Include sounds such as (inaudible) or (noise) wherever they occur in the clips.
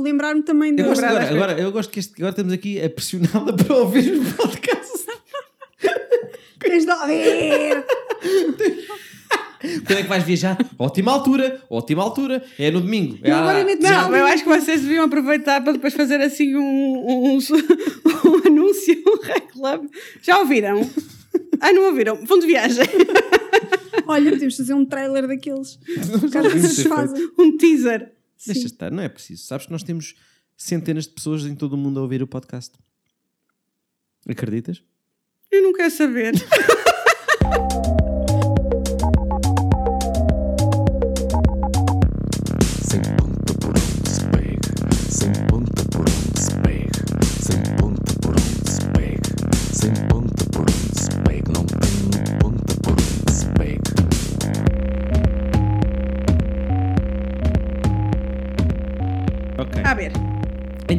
lembrar-me também Eu do. gosto agora, agora, eu gosto que este, agora estamos aqui a pressioná-la (laughs) para ouvir o podcast. (laughs) Tens de ouvir! Quando é que vais viajar? Ótima altura, ótima altura. É no domingo. É Eu agora à- meto Não, já eu acho que vocês deviam aproveitar para depois fazer assim um, um, um (laughs) anúncio, um reclame. Já ouviram? Ah, não ouviram? Fundo de viagem. Olha, podemos fazer um trailer daqueles. que às vezes se fazem. Um teaser. Deixa Sim. estar, não é preciso. Sabes que nós temos centenas de pessoas em todo o mundo a ouvir o podcast. Acreditas? Eu não quero saber. (laughs)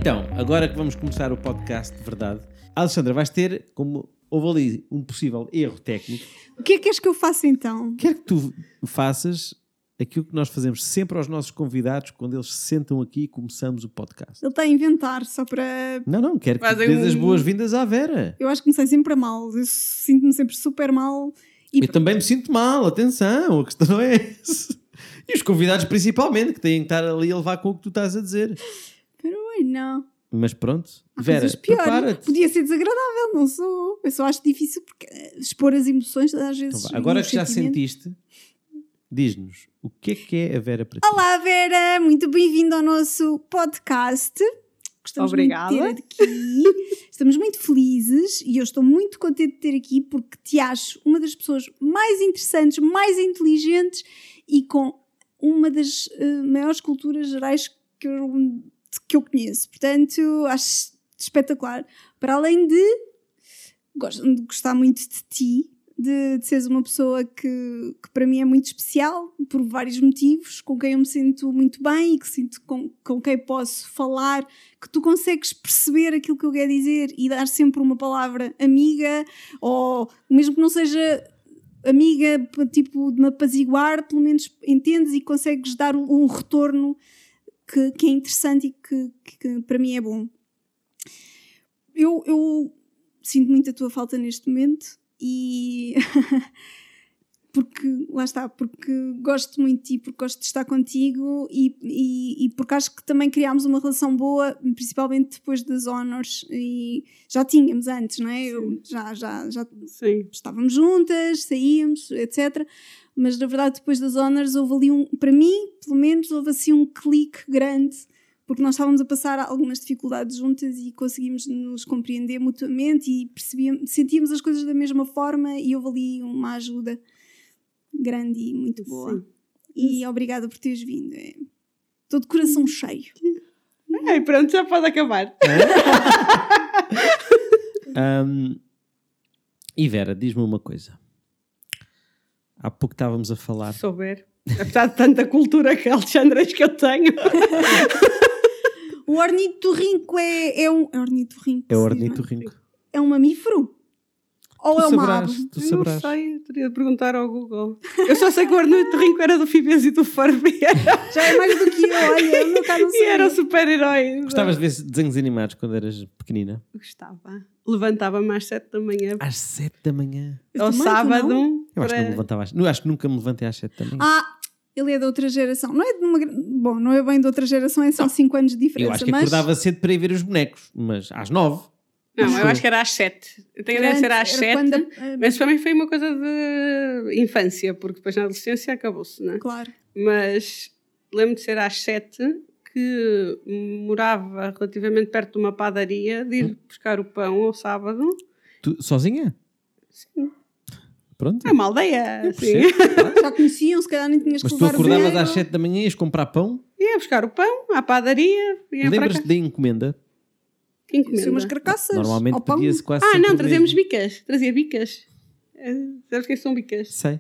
Então, agora que vamos começar o podcast de verdade, Alexandra, vais ter, como houve ali um possível erro técnico, O que é que queres que eu faça então? quero que tu faças aquilo que nós fazemos sempre aos nossos convidados quando eles se sentam aqui e começamos o podcast. Ele está a inventar só para. Não, não, quero que tu Fazem dês as um- boas-vindas à Vera. Eu acho que comecei sempre a mal. Eu sinto-me sempre super mal. E Eu também me sinto mal, atenção, a questão não é essa. E os convidados principalmente, que têm que estar ali a levar com o que tu estás a dizer. Não. Mas pronto, Há Vera, prepara-te. Podia ser desagradável, não sou. Eu só acho difícil porque eh, expor as emoções às Então vezes. vá, Agora que já sentiste, diz-nos o que é que é a Vera para ti? Olá, Vera, muito bem-vindo ao nosso podcast. Gostamos Obrigada. muito de ter aqui. (laughs) Estamos muito felizes e eu estou muito contente de ter aqui porque te acho uma das pessoas mais interessantes, mais inteligentes e com uma das eh, maiores culturas gerais que eu, que eu conheço. Portanto, acho espetacular. Para além de, gostar muito de ti, de, de seres uma pessoa que, que para mim é muito especial por vários motivos, com quem eu me sinto muito bem e que sinto com, com quem posso falar, que tu consegues perceber aquilo que eu quero dizer e dar sempre uma palavra amiga, ou mesmo que não seja amiga, tipo de me apaziguar, pelo menos entendes e consegues dar um retorno que, que é interessante e que, que- que para mim é bom. Eu, eu sinto muito a tua falta neste momento e (laughs) porque lá está, porque gosto muito de ti, porque gosto de estar contigo e, e, e porque acho que também criámos uma relação boa, principalmente depois das honors e já tínhamos antes, não é? Eu, já, já, já Sim. estávamos juntas, saíamos, etc. Mas na verdade, depois das honors, houve ali um, para mim, pelo menos, houve assim um clique grande, porque nós estávamos a passar algumas dificuldades juntas e conseguimos nos compreender mutuamente e percebíamos, sentíamos as coisas da mesma forma e houve ali uma ajuda grande e muito boa. Sim. E obrigada por teres vindo. É. Estou de coração cheio. Ai, pronto, já pode acabar. Ahm, (laughs) e Vera, diz-me uma coisa. Há pouco estávamos a falar. Souber. Apesar de tanta cultura que Alexandras que eu tenho. O ornitorrinco é, é um. É ornitorrinco. É o sim, ornitorrinco. É um mamífero? Ou Tu é uma sabrás, ave? tu Eu sabrás. não sei, teria de perguntar ao Google. Eu só sei que o ornitorrinco era do Fibes e do Farbeira. Já é mais do que eu, olha, meu cara não E sei. era o super-herói. Gostavas de ver desenhos animados quando eras pequenina? Gostava. Levantava-me às 7 da manhã. Às 7 da manhã. Eu Ao sábado. Eu acho que não me levantava às... Eu acho que nunca me levantei às 7 da manhã. Ah, ele é de outra geração. Não é de uma. Bom, não é bem de outra geração, é só 5 anos de diferença. eu acho que mas acordava cedo para ir ver os bonecos, mas às 9. Não, Acho eu eu. acho que era às 7. Eu tenho a era ideia de ser às antes, 7. era quando a- Mas para mim foi uma coisa de infância, porque depois na adolescência acabou-se, não é? Claro. Mas lembro de ser às 7 que morava relativamente perto de uma padaria, de ir buscar o pão ao sábado. Tu, sozinha? Sim. Pronto. É uma aldeia. Já conheciam, se calhar nem tinhas que Mas tu levar o acordavas às 7 da manhã e ias comprar pão? Ia buscar o pão à padaria, Lembras-te da encomenda? Que é encomenda? umas carcaças. Normalmente pedia-se quase Ah, não, trazíamos bicas. Trazia bicas. Eh, Sabes o que são bicas? Sei.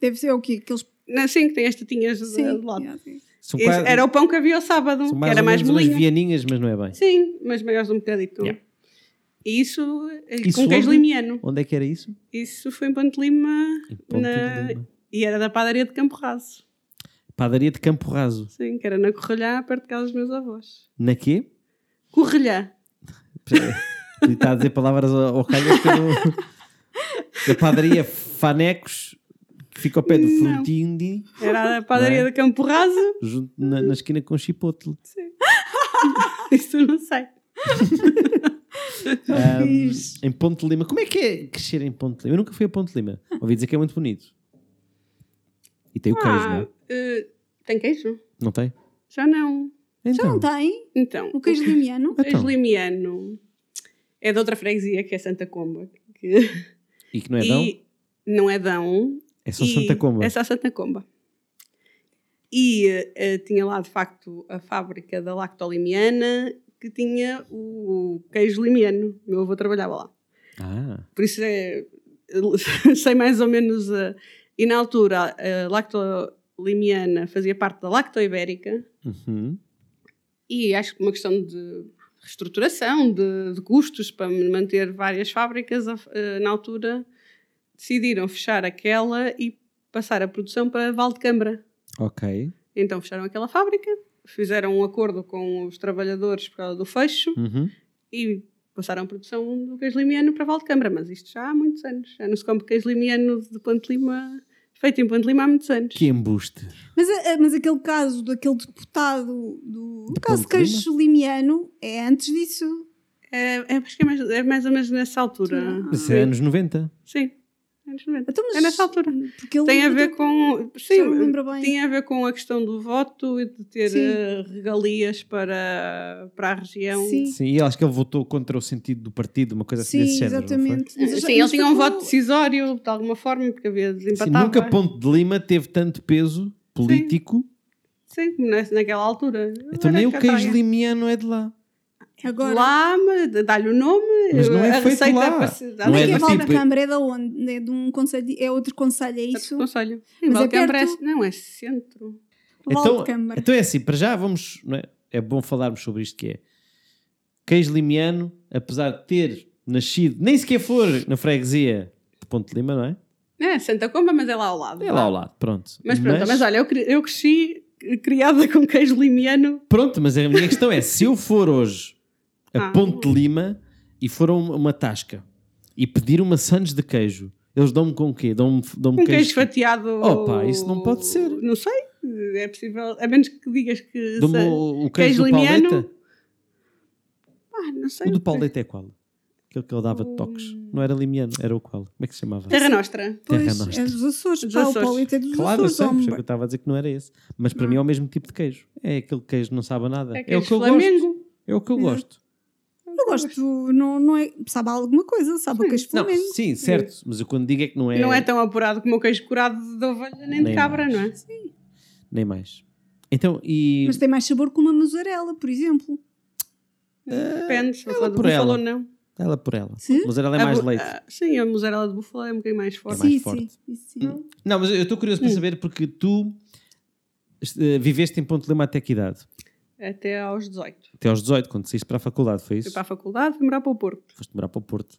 Deve ser o quê? Aqueles. Não, sim, que tem as tetinhas de, Sim. lado. yeah, sim. São Esse quase- Era o pão que havia ao sábado, são que mais era mais menos umas molinho. vianinhas, mas não é bem. Sim, mas maiores um bocadito. Yeah. E isso, eh, Isso com queijo onde? limiano. Onde é que era isso? Isso foi em Ponte Lima, Em Ponte na- Lima. e era da padaria de Campo Raso. Padaria de Campo Raso. Sim, que era na Correlhã, perto de casa dos meus avós. Na quê? Correlhã. Ele está a dizer palavras ao, ao calhas que eu não- (laughs) Da padaria Fanecos, que fica ao pé do. Frutindi, Era a padaria é? de Campo Raso. junto na, na esquina com Chipotle. (laughs) Isso eu não sei. (laughs) (laughs) Ahm, Fiz. em Ponte de Lima. Como é que é crescer em Ponte de Lima? Eu nunca fui a Ponte de Lima. Ouvi dizer que é muito bonito. E tem o queijo, não Ah, é? eh, tem queijo? Não tem? Já não. Já Então, não tem? Então, O queijo limiano? o queijo Então. limiano é de outra freguesia, que é Santa Comba. que- E que não é Dão? E não é Dão. É só Santa Comba. É só Santa Comba. E eh, tinha lá, de facto, a fábrica da Lactolimiana, que tinha o queijo limiano. Meu avô trabalhava lá. Ah, Por isso é, (laughs) sei mais ou menos. a- e na altura, a Lactolimiana fazia parte da Lactoibérica. uhum. E acho que uma questão de reestruturação, de, de custos para manter várias fábricas, a- eh, na altura decidiram fechar aquela e passar a produção para Valdecambra. ok. Então fecharam aquela fábrica, fizeram um acordo com os trabalhadores por causa do fecho Uhum. e passaram a produção do queijo limiano para Valdecambra. Mas isto já há muitos anos. Já não se come queijo limiano de Ponte Lima, feito em Ponte Lima há muitos anos. Que embuste. Mas, eh, mas aquele caso daquele deputado do De caso queijo limiano é antes disso. É, é, acho que é mais, é mais ou menos nessa altura. Mas isso é anos 90. Sim. Anos 90. Então, mas- É nessa altura. Porque ele Tem a ver com. Sim, tem a ver com a questão do voto e de ter Sim. eh, regalias para, para a região. Sim. Sim, e acho que ele votou contra o sentido do partido, uma coisa assim Sim, desse género. não foi? exatamente. Mas Sim, já- ele mas tinha um foi com- voto decisório, de alguma forma, porque havia Sim, desempatava. nunca Ponte de Lima teve tanto peso político. Sim, como na- naquela altura. Então nem o queijo limiano é de lá. Agora, Lá, mas dá-lhe o nome, Mas não é a feito receita lá. se- dá Não Onde é é que é do tipo- Câmara? É de onde? É de um conselho, é outro conselho, é isso? Conselho. Mas é Valdecambra perto? Não, é centro. Então, então é assim, para já vamos. não é? é bom falarmos sobre isto que é. Queijo limiano, apesar de ter nascido, nem sequer for na freguesia de Ponte de Lima, não é? É, Santa Comba, mas é lá ao lado. É lá ao lado, pronto. Mas pronto, mas, olha, eu, eu cresci criada com queijo limiano. Pronto, mas a minha questão é: se eu for hoje a Ah. Ponte de Lima e for a uma, tasca e pedir uma sandes de queijo, eles dão-me com o quê? Dão-me dão Um queijo fatiado. Opa, isso não pode ser. Não sei, é possível. A menos que digas que. Se- o, o queijo, queijo do limiano, Pauleta? Ah, não sei. O do Pauleta é qual? Aquele que ele dava de toques. Não era limiano, era o qual? Como é que se chamava? Terra Nostra. Terra Pois, Nostra. é dos Açores, Dos pá, o Açores. Paulito é dos Claro, eu Açores, isso é que eu estava a dizer que não era esse. Mas para mim é o mesmo tipo de queijo. É aquele queijo que não sabe a nada. É É, o queijo que eu Flamengo. gosto. É o que eu Exato. gosto. Eu gosto, não, não é, sabe a alguma coisa, sabe a queijo Não, flamengo. sim, certo. Mas eu quando digo é que não é, Não é tão apurado como o queijo curado de ovelha nem, Nem de cabra, mais. não é? nem mais. Então, e Mas tem mais sabor que uma mussarela, por exemplo. Depende, se ela de por ela. ou não. ela por ela. Sim? Mas ela é A mais leite. ah, sim, a mussarela de búfalo é um bocadinho mais forte. mais sim, forte. sim, sim. Não, mas eu estou curioso Hum. para saber porque tu eh, viveste em Ponte de Lima até que idade? Até aos 18. Até aos 18, quando saíste para a faculdade, foi Fui isso? para a faculdade, fui morar para o Porto. Foste morar para o Porto.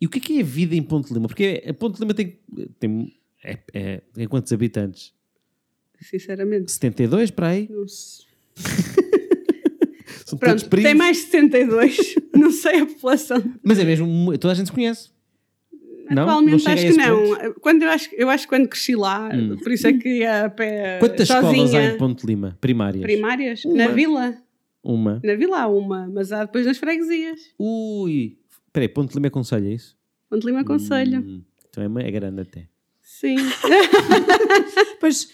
E o que é que é a vida em Ponte de Lima? Porque a Ponte de Lima tem, tem, é, é- tem quantos habitantes? Sinceramente. 72 para aí? Não sei. (laughs) São Pronto, tem mais de 72. (laughs) não sei a população. Mas é mesmo, toda a gente se conhece. Não? Atualmente Não acho que não. Quando eu, acho, eu acho que quando cresci lá, Hum. por isso é que ia a pé Quantas sozinha. escolas há em Ponte Lima? Primárias? Primárias? Uma. Na vila. Uma. Na vila há uma, mas há depois nas freguesias. Ui. Espera aí, Ponte Lima é conselho, é isso? Ponte Lima Conselho. Hum, então é, uma- é grande até. Sim. (laughs) Pois,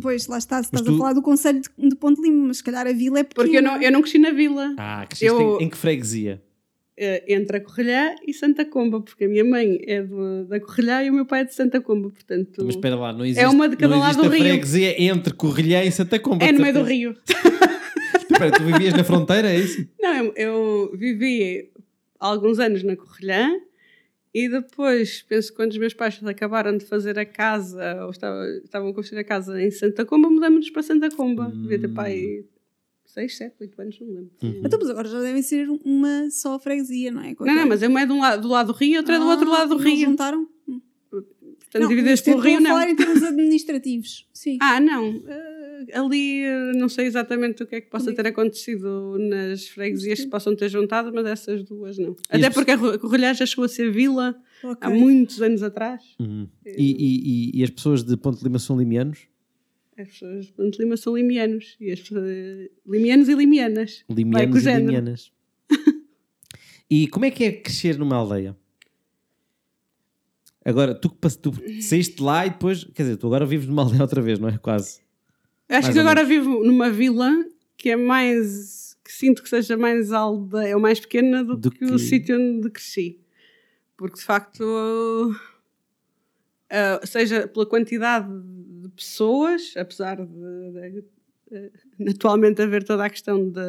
pois lá está, estás tu- a falar do Conselho de, de Ponte Lima, mas se calhar a vila é pequena. Porque eu não, eu não cresci na vila. Ah, que Eu- em, em que freguesia? Eh, entre a Correlhã e Santa Comba, porque a minha mãe é da Correlhã e o meu pai é de Santa Comba, portanto Mas espera lá, não existe, É uma de cada não lado do a rio. freguesia entre Corrilhã e Santa Comba. é no meio do rio. (laughs) Espera, tu vivias na fronteira, é isso? Não, eu, eu vivi alguns anos na Correlhã e depois, penso que quando os meus pais acabaram de fazer a casa, ou estava- estavam a construir a casa em Santa Comba, mudamos-nos para Santa Comba. Devia ter pai 6, 7, 8 anos, não me lembro. Uhum. Então, mas agora já devem ser uma só freguesia, não é? Com Não, não, mas uma é de um lado, do lado do rio e outra é do outro Ah, lado do não rio. juntaram? Portanto, não, divididas é pelo rio, não. falar em termos administrativos. Sim. Ah, não. Eh, ali, eh, não sei exatamente o que é que possa ter acontecido nas freguesias que se possam ter juntado, mas essas duas não. Até porque a Corrolhá já chegou a ser vila Ok. há muitos anos atrás. Uhum. E, e- e- e as pessoas de Ponte de Lima são limianos? As pessoas de Ponte Lima são limianos. E as pessoas, limianos e limianas. Limianos e limianas. (laughs) e como é que é crescer numa aldeia? Agora, tu, tu saíste lá e depois, quer dizer, tu agora vives numa aldeia outra vez, não é? Quase. Acho Mais que agora vivo numa vila que é mais. que sinto que seja mais aldeia ou mais pequena do, Do que, que- o sítio onde cresci. Porque de facto. Ah, seja pela quantidade de pessoas, apesar de, de- de- atualmente haver toda a questão de,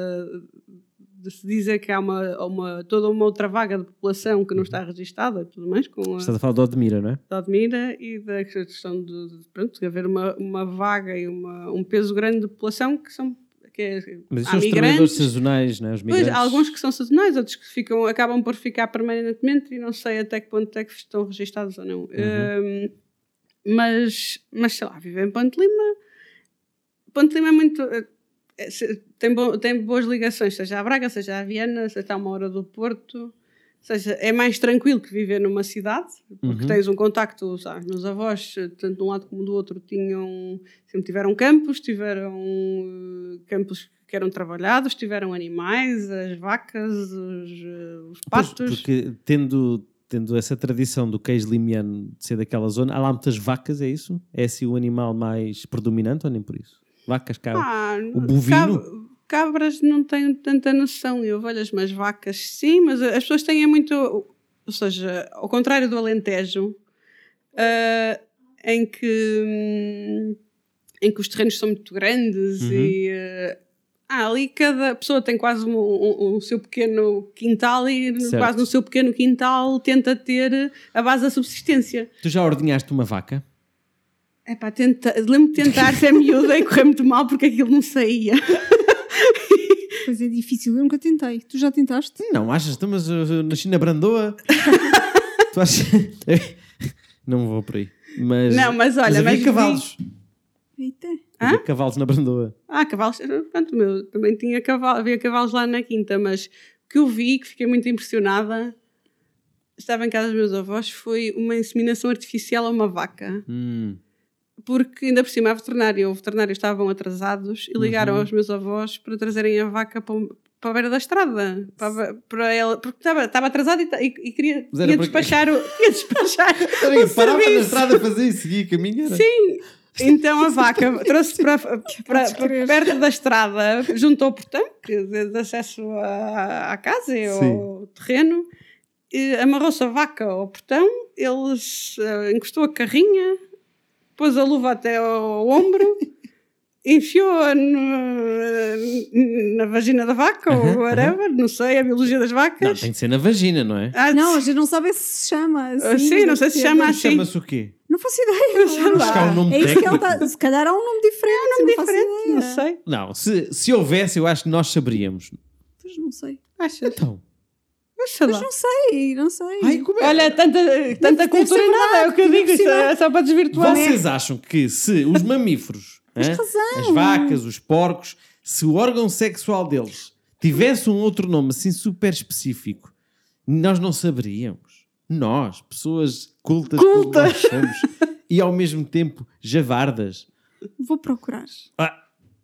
de se dizer que há uma, uma, toda uma outra vaga de população que não está registada e tudo mais, com a, Estás a falar de Odmira, não é? da Admira e da questão de, de, pronto, de haver uma, uma vaga e uma, um peso grande de população que são que Mas isso há são os trabalhadores sazonais, não é? Os pois, migrantes. há alguns que são sazonais, outros que ficam, acabam por ficar permanentemente e não sei até que ponto é que estão registados ou não. Hum, mas, mas sei lá, viver em Ponte Lima, Ponte Lima é muito. eh, se- tem, bo- tem boas ligações, seja a Braga, seja a Viana, seja a uma hora do Porto. Ou seja, é mais tranquilo que viver numa cidade, porque Uhum. tens um contacto, sabe? Meus avós, tanto de um lado como do outro, tinham, sempre tiveram campos, tiveram eh, campos que eram trabalhados, tiveram animais, as vacas, os, eh, os Pois, porque tendo, tendo essa tradição do queijo limiano de ser daquela zona, há lá muitas vacas, é isso? É assim o animal mais predominante ou nem por isso? Vacas, cabras. Ah, o bovino? Cabras não tenho tanta noção e ovelhas, mas vacas sim, mas as pessoas têm muito. Ou seja, ao contrário do Alentejo, ah, em que. hum, em que os terrenos são muito grandes Uhum. e. ah, ah, ali cada pessoa tem quase um, um- um seu pequeno quintal e Certo. quase no seu pequeno quintal tenta ter a base da subsistência. Tu já ordenhaste uma vaca? É pá, tenta... lembro-me de tentar ser miúda e correr muito mal porque aquilo não saía. (laughs) Pois é difícil, eu nunca tentei. Tu já tentaste? Não, achas? Então, mas uh, nasci na Brandoa. (laughs) tu achas. (laughs) não vou por aí. Mas, Não, mas olha, havia mas vi- cavalos. Eita. Havia cavalos na Brandoa. Ah, cavalos. Pronto, meu, também tinha cavalo, havia cavalos lá na quinta, mas o que eu vi, que fiquei muito impressionada, estava em casa dos meus avós, foi uma inseminação artificial a uma vaca. Hum. Porque ainda por cima a veterinária, o veterinário estavam atrasados e ligaram Uhum. aos meus avós para trazerem a vaca para, o- para a beira da estrada. Para, para ela, porque estava, estava atrasado e, e, e queria, Mas era ia porque- despachar o. (laughs) Ia despachar o parava na serviço. estrada a fazer isso, seguia caminho. Era. Sim. Então a vaca (laughs) trouxe para, para, para perto da estrada, junto ao portão, de, acesso à, à casa e ao terreno, e amarrou-se a vaca ao portão, eles eh, encostou a carrinha, pôs a luva até ao ombro, (laughs) enfiou-a na vagina da vaca, ou whatever, não sei, a biologia das Não, vacas. tem de ser na vagina, não é? Ah, Não, a gente não sabe se se chama assim. Ah, sim, não sei se chama assim. Chama-se o quê? Não faço ideia. Acho que há um nome É isso que ele está. Se calhar há um nome diferente. É um nome não diferente, não sei. Não, se, se houvesse, eu acho que nós saberíamos. Pois não sei. Achas? Então. Mas sei. Mas não sei, não sei. Ai, como é? Olha, tanta, tanta cultura e nada, é o que eu digo, é só para desvirtuar. Vocês acham que se os mamíferos, (laughs) razão. as vacas, os porcos, se o órgão sexual deles tivesse um outro nome assim super específico, nós não saberíamos? Nós, pessoas cultas, como Cultas. nós somos, (laughs) e ao mesmo tempo javardas. Vou procurar. Ah,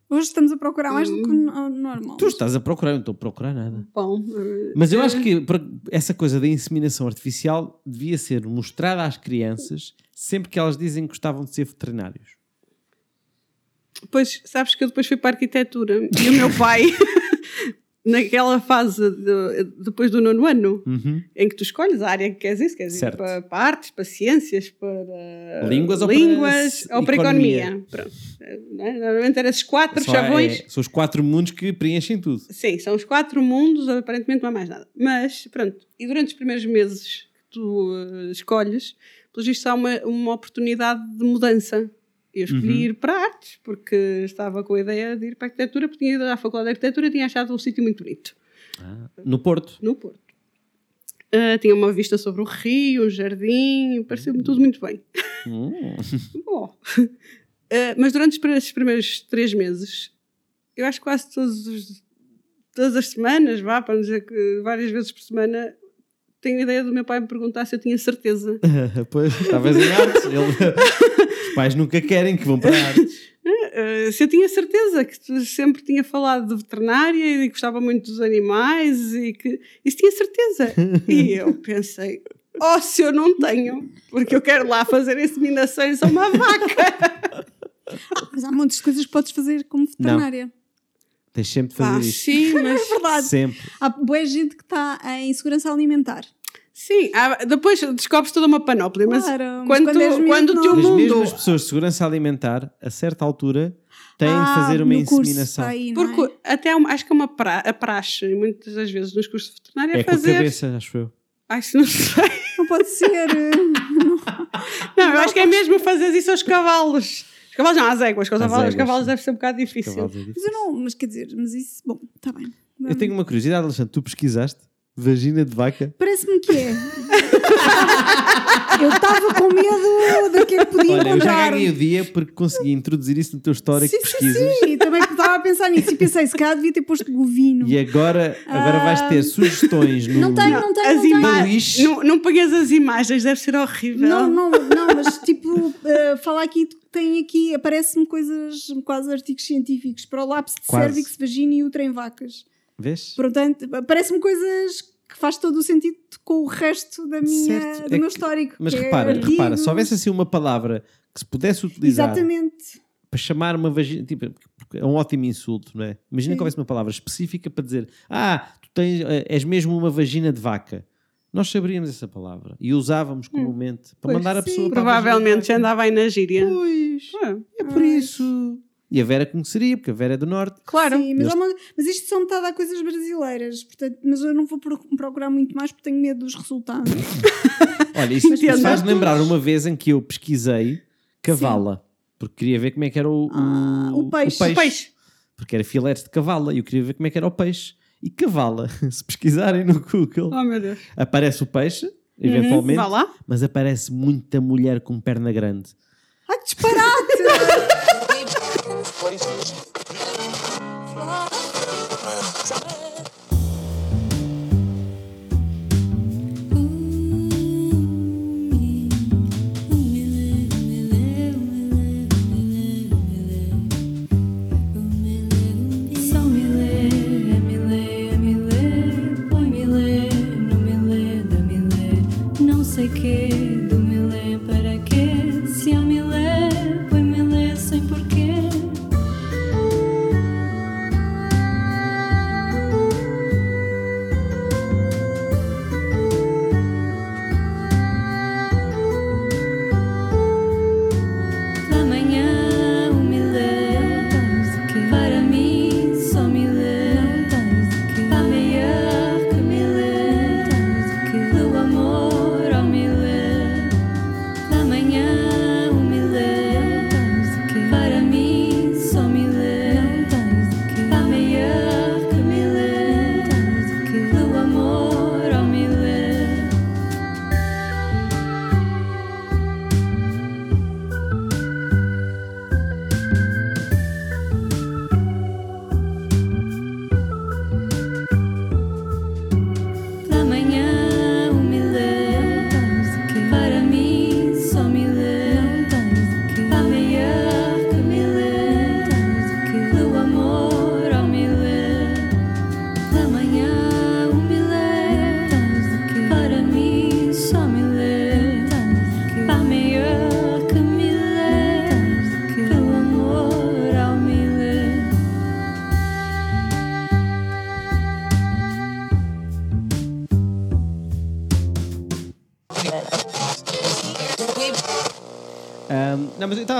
Hoje estamos a procurar mais do que no- normal. tu estás a procurar, eu não estou a procurar nada. Bom, eh, Mas eu acho que por- essa coisa da inseminação artificial devia ser mostrada às crianças sempre que elas dizem que gostavam de ser veterinários. Pois, sabes que eu depois fui para a arquitetura e o meu pai, (laughs) naquela fase de- depois do nono ano, Uhum. em que tu escolhes a área que queres ir, se queres Certo. ir para, para artes, para ciências, para Línguas ou para línguas ou para economia? economia. Pronto. Né? Normalmente eram esses quatro Só chavões. é- são os quatro mundos que preenchem tudo. Sim, são os quatro mundos, aparentemente não há mais nada. Mas, pronto, e durante os primeiros meses que tu eh, escolhes, pelo visto há uma, uma oportunidade de mudança. Eu escolhi Uhum. ir para artes, porque estava com a ideia de ir para a arquitetura, porque tinha ido à faculdade de arquitetura e tinha achado um sítio muito bonito, No Porto. no Porto. Ah, tinha uma vista sobre o rio, um jardim, pareceu-me tudo muito bem. Hum. (laughs) Bom, Uh, mas durante esses primeiros três meses, eu acho que quase todos os- todas as semanas, vá, para dizer que várias vezes por semana, tenho a ideia do meu pai me perguntar se eu tinha certeza. (laughs) pois, estavas em artes. Ele- pais nunca querem que vão para artes. (laughs) Uh, se eu tinha certeza que tu sempre tinha falado de veterinária e que gostava muito dos animais e que isso tinha certeza. (laughs) E eu pensei, oh, se eu não tenho, porque eu quero lá fazer inseminações a uma vaca. (laughs) Mas há montes de coisas que podes fazer como veterinária. Tens sempre de fazer Ah, isto. sim, mas É verdade. Sempre. Há boa gente que está em segurança alimentar. Sim, há- depois descobres toda uma panóplia, mas Claro, mas quando, quando és tu- quando o teu não. Mas mundo. mesmo as pessoas de segurança alimentar, a certa altura, têm de Ah, fazer uma inseminação. aí, não é? Porque até uma- acho que é uma pra, a praxe, muitas das vezes nos cursos de veterinária, É é com a fazer. cabeça, acho eu. Acho, não sei. Não pode ser. eh, Não, eu acho que é mesmo fazer isso aos cavalos. Os cavalos não, às éguas. que Os cavalos, cavalos deve ser um bocado difícil. É Mas difícil. eu não, mas quer dizer, mas isso, bom, está bem. Eu tenho uma curiosidade, Alexandre. Tu pesquisaste vagina de vaca? Parece-me que é. eu estava com medo daquilo que podia Olha, eu já encontrar. ganhei o dia porque consegui introduzir isso no teu histórico de Sim, sim, pesquisas. sim. Também estava a pensar nisso e pensei, se calhar devia ter posto bovino. E agora, agora vais ter sugestões no. Não tenho, não tenho, As não tenho. não, não pegues as imagens, deve ser horrível. Não, não, não, mas tipo, eh, falar aqui, tem aqui, aparece-me coisas, quase artigos científicos, para o lápis de Quase. cérvix, vagina e útero em vacas. Vês? Portanto, parece-me coisas que faz todo o sentido com o resto da minha, Certo. do É meu que- histórico. Mas que é repara, repara, artigos. se houvesse assim uma palavra que se pudesse utilizar Exatamente. para chamar uma vagina, tipo, porque é um ótimo insulto, não é? Imagina Sim. que houvesse uma palavra específica para dizer, ah, tu tens, eh, és mesmo uma vagina de vaca. Nós saberíamos essa palavra e usávamos comumente para Pois, mandar a sim. pessoa para a Provavelmente já vagina de andava aí na gíria. Pois, Ah, é por isso. E a Vera conheceria, porque a Vera é do Norte. claro. Sim, mas, Eles- uma- mas isto são metade a coisas brasileiras, portanto, mas eu não vou pro- procurar muito mais porque tenho medo dos resultados. (laughs) Olha, isso, Mas isso andar faz todos. lembrar uma vez em que eu pesquisei cavala, porque queria ver como é que era o, Ah, o peixe. O peixe. Porque era filetes de cavala e eu queria ver como é que era o peixe. E cavala, (laughs) se pesquisarem no Google, Oh meu Deus. aparece o peixe, eventualmente, Vá lá. mas aparece muita mulher com perna grande. Ai, que (laughs) disparate! Só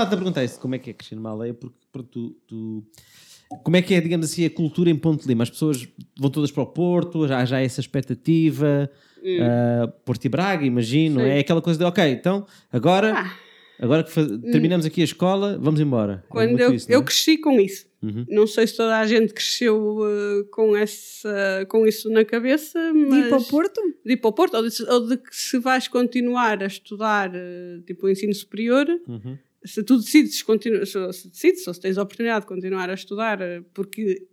não, mas eu estava a perguntar isso, como é que é crescer numa aldeia, porque, porque tu, tu- Como é que é, digamos assim, a cultura em Ponte Lima? As pessoas vão todas para o Porto, já há já essa expectativa, ah, Porto e Braga, imagino, Sim. é aquela coisa de, ok, então, agora, Ah. agora que fa- terminamos aqui a escola, vamos embora. É Quando eu, isso, não eu é? cresci com isso. Uhum. Não sei se toda a gente cresceu eh, com, essa, com isso na cabeça, De mas... ir para o Porto? de ir para o Porto, ou de, ou de que se vais continuar a estudar, eh, tipo, o ensino superior, Uhum. Se tu decides, continu- se, se decides, ou se tens a oportunidade de continuar a estudar, eh, porque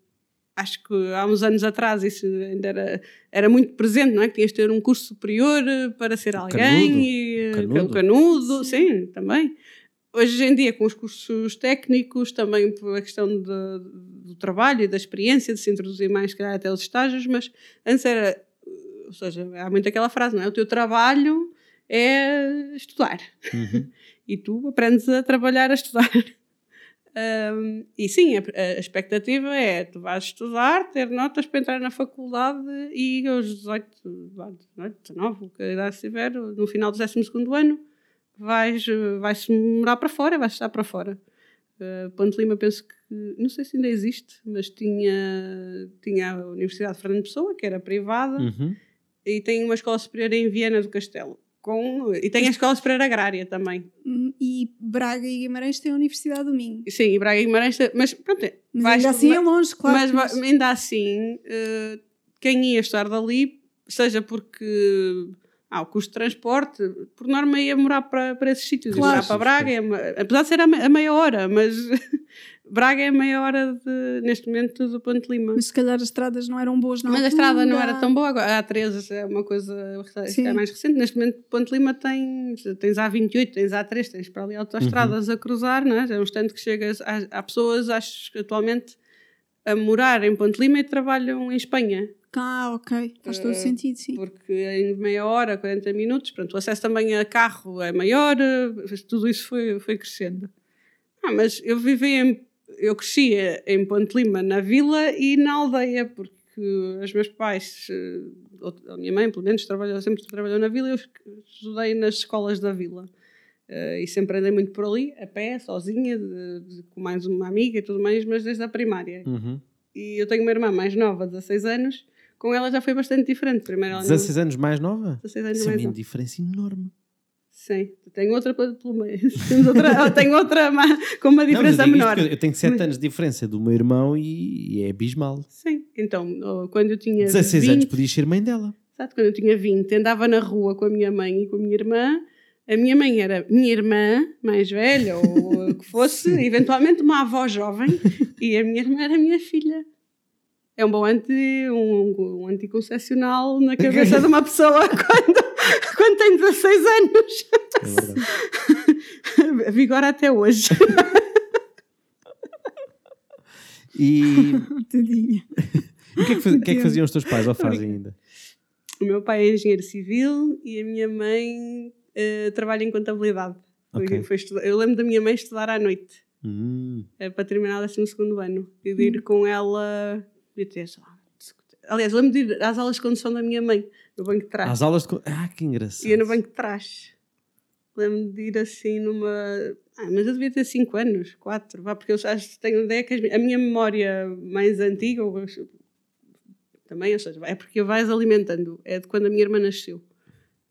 acho que há uns anos atrás isso ainda era, era muito presente, não é? Que tinhas de ter um curso superior eh, para ser alguém Canudo. e eh, Canudo. canudo, sim, também. Hoje em dia, com os cursos técnicos, também por a questão de- do trabalho e da experiência, de se introduzir mais, se calhar, até os estágios, mas antes era, ou seja, há muito aquela frase, não é? O teu trabalho é estudar. Uhum. (laughs) E tu aprendes a trabalhar a estudar. (laughs) Um, e sim, a, a expectativa é tu vais estudar, ter notas para entrar na faculdade e aos 18, vá, 18 19, que a idade estiver, no final do 12 ano, vais, vais morar para fora, vais estar para fora. Uh, Ponte Lima, penso que, não sei se ainda existe, mas tinha, tinha a Universidade de Fernando Pessoa, que era privada, Uhum. e tem uma escola superior em Viena do Castelo. Com, e tem a escola superior agrária também. Hum, E Braga e Guimarães têm a Universidade do Minho. Sim, e Braga e Guimarães, mas pronto, Mas vais- ainda assim é longe, claro. mas, mas- ainda assim, eh, quem ia estar dali, seja porque ah, o custo de transporte, por norma ia morar para, para esses sítios, ia Claro. morar para Braga, ia ma- apesar de ser a, a meia hora, mas (laughs) Braga é a meia hora de, neste momento do Ponte Lima. mas se calhar as estradas não eram boas na Mas a estrada não era tão boa, agora a A13 é uma coisa Sim. é mais recente. Neste momento, Ponte Lima tem, tens A28, tens A3, tens para ali autoestradas a cruzar, não é? É um instante que chegas. Há, há pessoas, acho que atualmente, a morar em Ponte Lima e trabalham em Espanha, Ah, ok. Faz todo Eh, sentido, sim. porque em meia hora, 40 minutos, pronto, o acesso também a carro é maior, eh, tudo isso foi, foi crescendo. Ah, mas eu vivi em. Eu crescia em Ponte Lima, na vila e na aldeia, porque os meus pais, eh, ou a minha mãe, pelo menos, trabalhou, sempre trabalhou na vila e eu estudei nas escolas da vila. Eh, e sempre andei muito por ali, a pé, sozinha, de- de- com mais uma amiga e tudo mais, mas desde a primária. Uhum. E eu tenho uma irmã mais nova, 16 anos, com ela já foi bastante diferente. Primeiro ela não- 16 anos mais nova? 16 anos Isso é mais uma nova. diferença enorme. Sim, tenho outra pelo meio. (laughs) Temos outra, tenho outra com uma Não, diferença isto menor. Eu tenho 7 anos de diferença do meu irmão e, e é abismal. Sim, então, quando eu tinha 16 20, anos podias ser mãe dela. Exato, quando eu tinha 20, andava na rua com a minha mãe e com a minha irmã. A minha mãe era minha irmã mais velha, ou o que fosse, (laughs) eventualmente uma avó jovem, e a minha irmã era minha filha. É um bom anti, um, um anticoncepcional na cabeça de uma pessoa (laughs) quando, quando tem 16 anos. É verdade. Vigora até hoje. E (laughs) Tadinha. o que é que, que é que faziam os teus pais ou fazem ainda? O meu pai é engenheiro civil e a minha mãe eh, trabalha em contabilidade. Foi- Ok. foi estudar- eu lembro da minha mãe estudar à noite Hum, eh, para terminar o 12 ano e de ir com ela. Devia ter, sei lá, Aliás, lembro de ir às aulas de condução da minha mãe, no banco de trás. às aulas de. co- Ah, que engraçado. Ia no banco de trás. Lembro de ir assim numa. Ah, mas eu devia ter 5 anos, 4, vá, porque eu acho que tenho ideia que a minha memória mais antiga, também, ou seja, é porque vais alimentando, é de quando a minha irmã nasceu.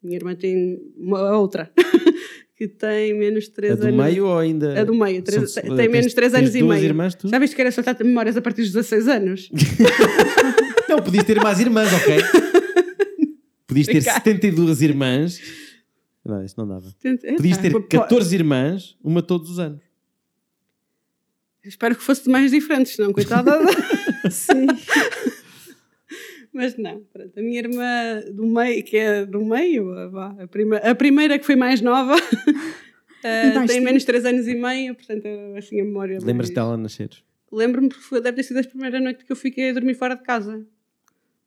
Minha irmã tem uma outra, (laughs) que tem menos de 3 A do anos. meio ou ainda. A do meio, três- São- tem tens- menos de 3 tens anos e duas meio. irmãs, tu? Já viste que era só ter memórias a partir dos 16 anos? (laughs) Não, podias ter mais irmãs, ok? Podias ter Obrigada. 72 irmãs. Não, isso não dava. Podias ter pô, 14 irmãs, uma todos os anos. Espero que fosse de mais diferentes, senão, coitada. (laughs) (laughs) Sim. Mas não, pronto. A minha irmã do meio, que é do meio, a, prima- a primeira que foi mais nova, Mais (laughs) tem menos de 3 anos e meio, portanto, assim a memória. mais- Lembras-te dela nascer? Lembro-me porque foi, deve ter sido a primeira noite que eu fiquei a dormir fora de casa.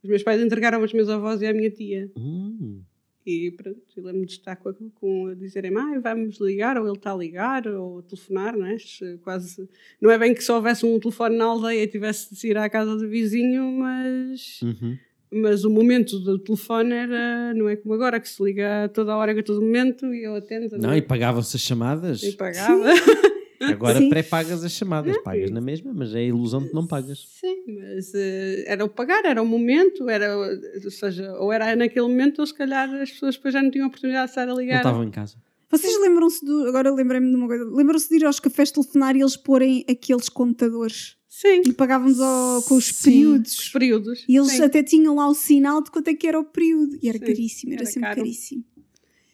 Os meus pais entregaram aos meus avós e à minha tia. Hum. E pronto, eu lembro-me de estar com, a- com a dizerem, ah, vamos ligar, ou ele está a ligar, ou telefonar, não é? Se Quase, não é bem que só houvesse um telefone na aldeia e tivesse de ir à casa do vizinho, mas, Uhum. mas o momento do telefone era, não é como agora, que se liga a toda a hora, a todo momento, e eu atendo, Não, e pagavam-se as chamadas. e pagava. (laughs) Agora Sim. pré-pagas as chamadas. Pagas na mesma, mas é a ilusão de que não pagas. Sim, mas eh, era o pagar, era o momento, era, ou seja, ou era naquele momento, ou se calhar as pessoas depois já não tinham oportunidade de estar a Não ligar. estavam em casa. Vocês lembram-se do. Agora lembrei-me de uma coisa. Lembram-se de ir aos cafés telefonar e eles porem aqueles computadores Sim, e pagávamos ao- com os Sim, períodos. os períodos. E eles Sim. até tinham lá o sinal de quanto é que era o período. E era Sim, caríssimo, era, era sempre caro. caríssimo.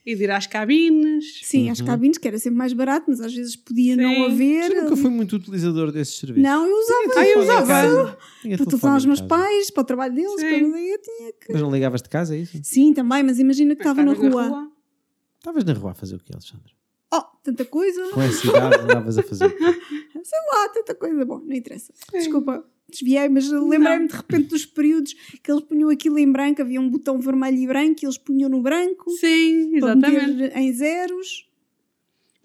E de ir às cabines. Sim, às cabines, que era sempre mais barato, mas às vezes podia não Sim. haver. Eu nunca fui muito utilizador desses serviços. Não, eu usava. Ah, eu usava. Para telefone telefonar aos meus casa. pais, para o trabalho deles, Sim. para eu tinha que. Mas não ligavas de casa, é isso? Sim, também, mas imagina que estava na rua. Estavas na rua a fazer o quê, Alexandre? Oh, tanta coisa. Com essa idade andavas a fazer o quê? (laughs) Sei lá, tanta coisa. Bom, não interessa. Desculpa, desviei, mas lembrei-me de repente dos períodos que eles punham aquilo em branco, havia um botão vermelho e branco e eles punham no branco Sim, exatamente. em zeros.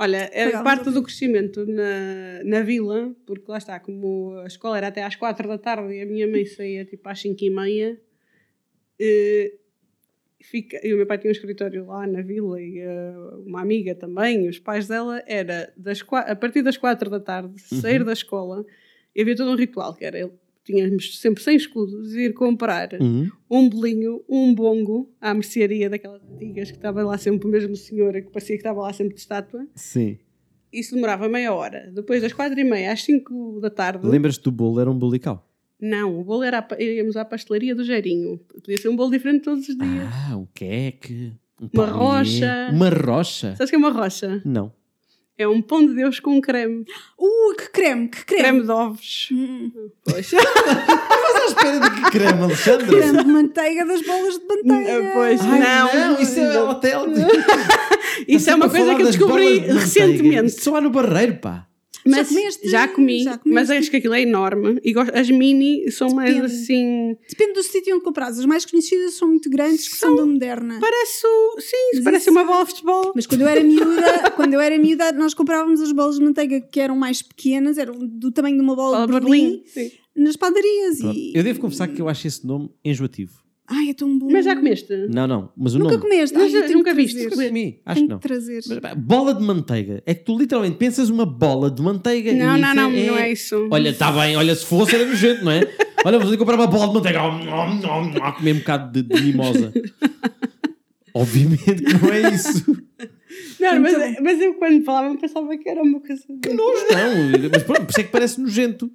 Olha, a Pagavas parte do crescimento na, na vila, porque lá está, como a escola era até às quatro da tarde e a minha mãe saía tipo às cinco e meia, eh, fica, e o meu pai tinha um escritório lá na vila e eh, uma amiga também, e os pais dela, era das, a partir das quatro da tarde sair da escola e havia todo um ritual, que era, tínhamos sempre sem escudos, ir comprar Uhum. um bolinho, um bongo à mercearia daquelas antigas que estava lá sempre o mesmo senhor que parecia que estava lá sempre de estátua. Sim. Isso demorava meia hora. Depois das quatro e meia às cinco da tarde. Lembras-te do bolo? Era um bolical. Não, o bolo era. a Íamos à pastelaria do Geirinho. Podia ser um bolo diferente todos os dias. Ah, um queque. Um Uma palmier. rocha. Uma rocha? Sabes o que é uma rocha? Não. É um pão de Deus com creme. Uh, que creme, que creme. Creme de ovos. Hum, Pois. (laughs) Estás à espera de que creme, Alexandre? creme de manteiga das bolas de manteiga. pois Ai, não. não, isso é hotel. (laughs) Isso é uma coisa que eu descobri recentemente. Só no barreiro, pá. Mas comeste? já comi, Já mas acho que aquilo é enorme. E as mini são mais Depende. assim. Depende do sítio onde compras. As mais conhecidas são muito grandes, que são, da moderna. Parece. o- Sim, Mas parece isso- uma bola de futebol. Mas quando eu era (laughs) miúda, quando eu era miúda, nós comprávamos as bolas de manteiga que eram mais pequenas, eram do tamanho de uma bola, Bola de Berlim, Sim. nas padarias. Pronto. E... Eu devo confessar que eu acho esse nome enjoativo. Ai, é tão bom. Mas já comeste? Não, não, mas o Nunca nome. comeste? Mas Ai, tenho nunca viste? Nunca comi, acho Tenho que não. que trazer. Mas, bola de manteiga. É que tu literalmente pensas uma bola de manteiga. Não, e não, isso não, não é isso. Olha, está bem, olha, se fosse era nojento, não é? Olha, vamos ali comprar uma bola de manteiga. A comer um bocado de, de mimosa. Obviamente que não é isso. Não, mas, Então- mas eu quando falava pensava que era uma coisa. Que nojo, não. Mas pronto, por isso é que parece nojento.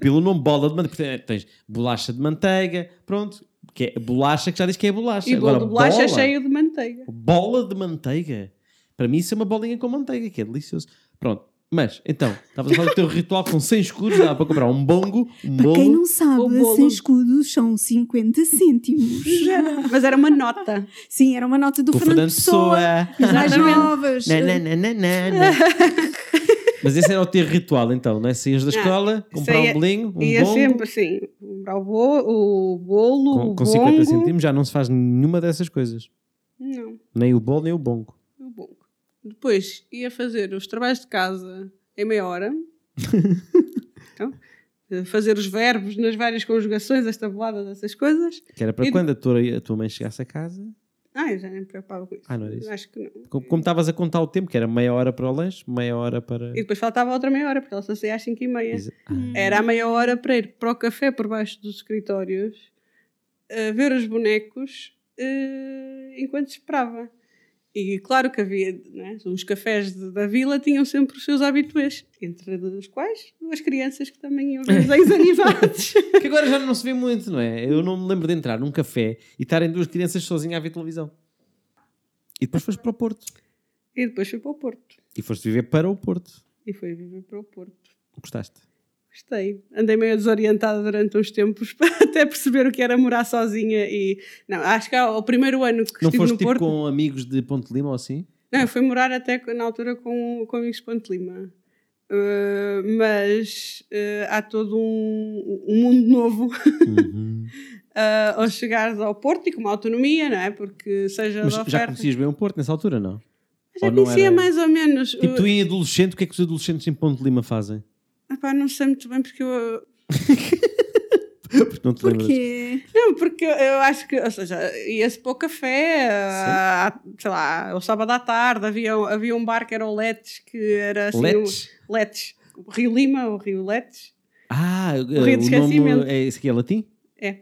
Pelo nome bola de manteiga. Porque Tens bolacha de manteiga, pronto. Que é bolacha que já diz que é bolacha. E bolo Agora, de bolacha bola, cheio de manteiga. Bola de manteiga. Para mim isso é uma bolinha com manteiga, que é delicioso. Pronto. Mas, então, estavas a falar do teu ritual com 100 escudos, dá para comprar um bongo, um Para bolo. quem não sabe, O bolo. 100 escudos são 50 cêntimos. (laughs) Mas era uma nota. Sim, era uma nota do Com Fernando Pessoa. Pessoa. Mais Exatamente. novas. Na, na, na, na, na. (laughs) Mas esse era o teu ritual, então, não é? Saías da Não, escola, comprar saía- um bolinho, um Ia bongo, sempre assim: comprar o bolo, o, bolo, com, o com bongo. 50 centímetros já não se faz nenhuma dessas coisas. Não, Nem o bolo, nem o bongo. o bongo. Depois ia fazer os trabalhos de casa em meia hora. (laughs) então, fazer os verbos nas várias conjugações, as tabuladas, essas coisas. Que era para E- quando a tua, a tua mãe chegasse a casa, Ah, eu já nem me preocupava com isso. Ah, não era isso? Acho que não. como estavas a contar o tempo, que era meia hora para o lanche, meia hora para. E depois faltava outra meia hora, porque ela só saía às 5 e meia. Exa- Ah, Era a meia hora para ir para o café por baixo dos escritórios, a ver os bonecos, eh, enquanto esperava. E claro que havia, né, os cafés de- da vila tinham sempre os seus habituês, entre os quais duas crianças que também iam ver desenhos (laughs) animados. Que agora já não se vê muito, não é? Eu não me lembro de entrar num café e estarem duas crianças sozinhas a ver televisão. E depois foste para o Porto. e depois fui para o Porto. E foste viver para o Porto. E fui viver para o Porto. Gostaste? Gostei. Andei meio desorientada durante uns tempos (laughs) até perceber o que era morar sozinha e... Não, acho que ao primeiro ano que Não estive foste no tipo Porto... com amigos de Ponte Lima ou assim? Não, eu fui morar até na altura com, com amigos de Ponte Lima. Uh, mas uh, há todo um, um mundo novo Uhum. uh, (laughs) ao chegares ao Porto e com uma autonomia, não é? Porque seja Mas da já oferta. conhecias bem o Porto nessa altura, não? Já Ou conhecia era- mais ou menos. Tipo, tu em adolescente, o que é que os adolescentes em Ponte Lima fazem? Epá, não sei muito bem porque eu. Porque não te. Porque Não, porque eu, acho que, ou seja, ia-se para o café, ah, sei lá, o sábado à tarde havia, havia um bar que era o Letes, que era assim. Letes? Um, Letes. O Rio Lima, o Rio Letes. Ah, Rio de o nome Esquecimento. é esse aqui é latim? É.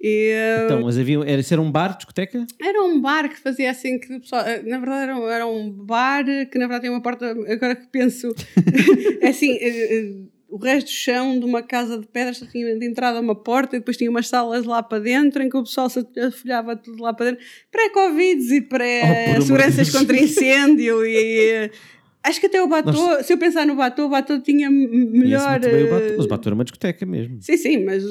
E, Então, mas havia, era, era um bar, discoteca? Era um bar que fazia assim que pessoal, eh, na verdade era um, era um bar que na verdade tem uma porta, agora que penso, (laughs) é assim, eh, eh, o resto do chão de uma casa de pedras tinha de entrada uma porta e depois tinha umas salas lá para dentro em que o pessoal se folhava tudo lá para dentro. Pré-Covids e Oh, pré-seguranças Deus. contra incêndio e... Acho que até o Batou, se eu pensar no Batou, o Batou tinha melhor... Bem o mas o Batom era uma discoteca mesmo. Sim, sim, mas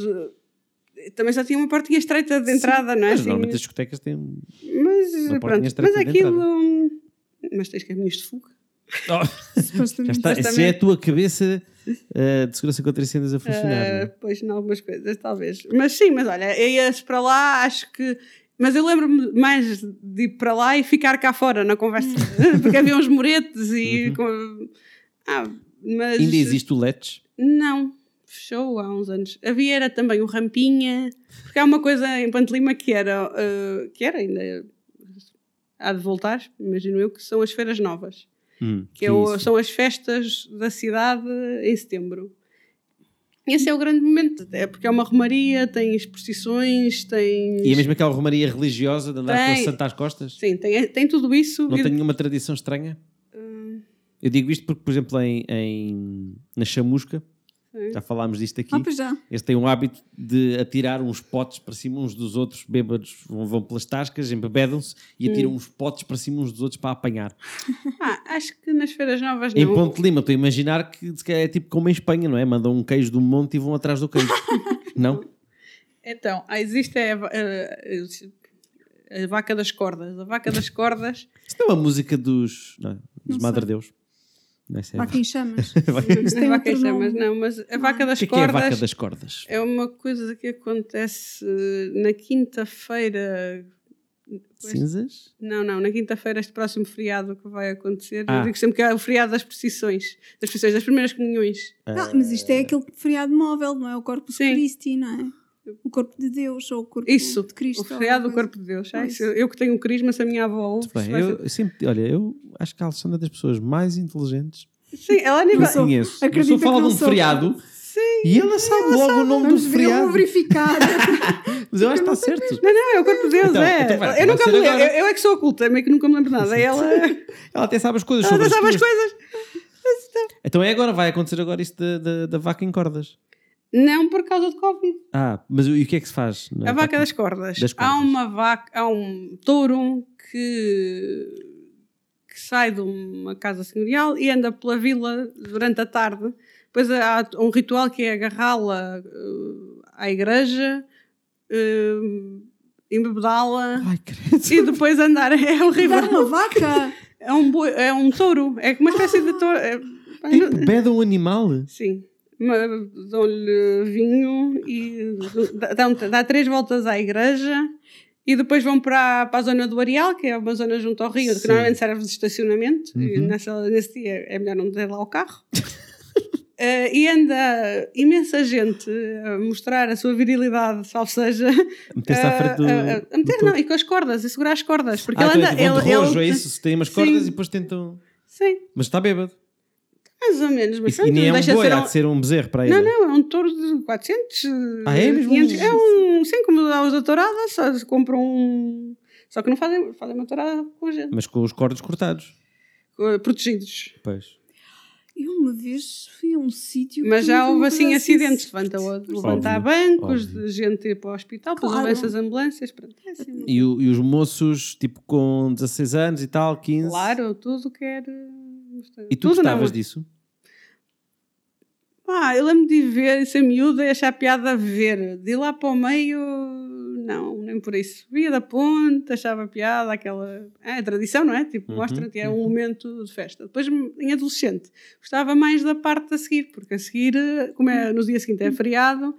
também só tinha uma portinha estreita de entrada, não é? Mas Assim, normalmente as discotecas têm. mas pronto, mas aquilo. hum, Mas tens caminhos de fuga. (laughs) Oh, já Supostamente. está, essa é a tua cabeça eh, de segurança contra incêndios a funcionar. Uh, pois, em algumas coisas, talvez. Mas sim, mas olha, eu ia para lá, acho que. Mas eu lembro-me mais de ir para lá e ficar cá fora na conversa. (laughs) Porque havia uns muretes e. com- Ah, mas. Uhum. Ainda existe o Let's? Não, fechou há uns anos. Havia era também o Rampinha, porque há uma coisa em Pantelima que era, uh, que era ainda há de voltar, imagino eu, que são as feiras novas, Hum, que é o- são as festas da cidade em setembro. Esse é o grande momento, é porque é uma romaria, tem procissões, tem. E é mesmo aquela romaria religiosa de andar com a Tem. santa às costas? Sim, tem, tem tudo isso. Não e- tem nenhuma tradição estranha? Hum, Eu digo isto porque, por exemplo, em, em- na chamusca, Já falámos disto aqui, Ah, eles têm um hábito de atirar uns potes para cima uns dos outros, bêbados vão, vão pelas tascas, embebedam-se e atiram uns potes para cima uns dos outros para apanhar. (laughs) Ah, acho que nas feiras novas Em não. Ponte Lima, estou a imaginar que é tipo como em Espanha, não é? Mandam um queijo de um monte e vão atrás do queijo. (laughs) não? Então, ah, existe a, a- a vaca das cordas. A vaca das cordas. Não é uma música dos, não, é? dos Não Madre sei. Deus. Não é, é Vaca em chamas. Tem vaca em chamas, não, mas a vaca das O que é, que é a cordas vaca das cordas? é uma coisa que acontece na quinta-feira. Cinzas? Não, não, na quinta-feira, este próximo feriado que vai acontecer. Ah. Eu digo sempre que é o feriado das procissões, das procissões, das primeiras comunhões. Ah, mas isto é aquele feriado móvel, não é? O Corpus Sim. Christi, não é? O corpo de Deus ou o corpo Isso, de Cristo. o feriado do corpo de Deus. Ah, isso, isso. eu que tenho o carisma, se a minha avó ouve. Bem, isso eu, ser- sempre, olha, eu acho que a Alexandra é das pessoas mais inteligentes Sim, ela nem vai. conheço. A pessoa fala que de não um sou. feriado Sim. e ela sabe logo o nome Vamos do ver, eu vou feriado. verificar. (laughs) Mas eu acho que está certo. Não, não, é o corpo de Deus, Então- é. então vai, eu, nunca me lembro, eu, eu é que sou oculta, meio que nunca me lembro nada. Ela, ela (laughs) Ela até sabe as coisas até sobre as sabe as tuas. coisas. Então é agora, vai acontecer agora isso da, da, da vaca em cordas. Não por causa de Covid. Ah, mas e o que é que se faz? na A vaca das cordas. Das Há cordas. uma vaca, há um touro que, que sai de uma casa senhorial e anda pela vila durante a tarde. Depois há um ritual que é agarrá-la eh, à igreja, uh, embebedá-la e depois andar. É horrível. Dar uma vaca. É um, boi- é um touro. É uma espécie de touro. É, pá, Tipo, um animal. Sim. Dão-lhe vinho e dá- dão, dá três voltas à igreja e depois vão para, para a zona do Areal, que é uma zona junto ao rio, Sim. que normalmente serve de estacionamento. E Uhum. nessa, nesse dia é melhor não ter lá o carro. (laughs) Eh, e anda imensa gente a mostrar a sua virilidade, salvo seja. Meter-se à frente do. a, a- a meter, do não, e com as cordas, a segurar as cordas. Porque Ah, ele então anda. é tipo ele, de rojo, ele- é isso? Tem umas cordas Sim. e depois tentam. Sim, Mas está bêbado. Mais ou menos. Mas E, e nem é não um de boi, ser há um- de ser um bezerro para ele. Não, não, é um touro de 400. Ah, é mesmo? 500. É um. Sim, como dá os da tourada, só se compram um. Só que não fazem, fazem uma tourada com a gente. Mas com os cordos cortados. eh, Protegidos. Pois. Eu uma vez fui a um sítio. Mas já houve assim acidentes. Levanta, Óbvio, levantar bancos, óbvio. de gente ir para o hospital, depois Claro. levam-se as ambulâncias. Pronto, é assim, E, o- e os moços, tipo, com 16 anos e tal, 15. Claro, tudo quer. E tu tudo gostavas não. disso? Ah, eu lembro de ver, ser miúda e achar piada a ver. De ir lá para o meio, não, nem por isso. Via da ponte, achava piada, aquela. É a tradição, não é? Tipo, Uhum, mostra-te, é um momento de festa. Depois, em adolescente, gostava mais da parte a seguir, porque a seguir, como é no dia seguinte é feriado,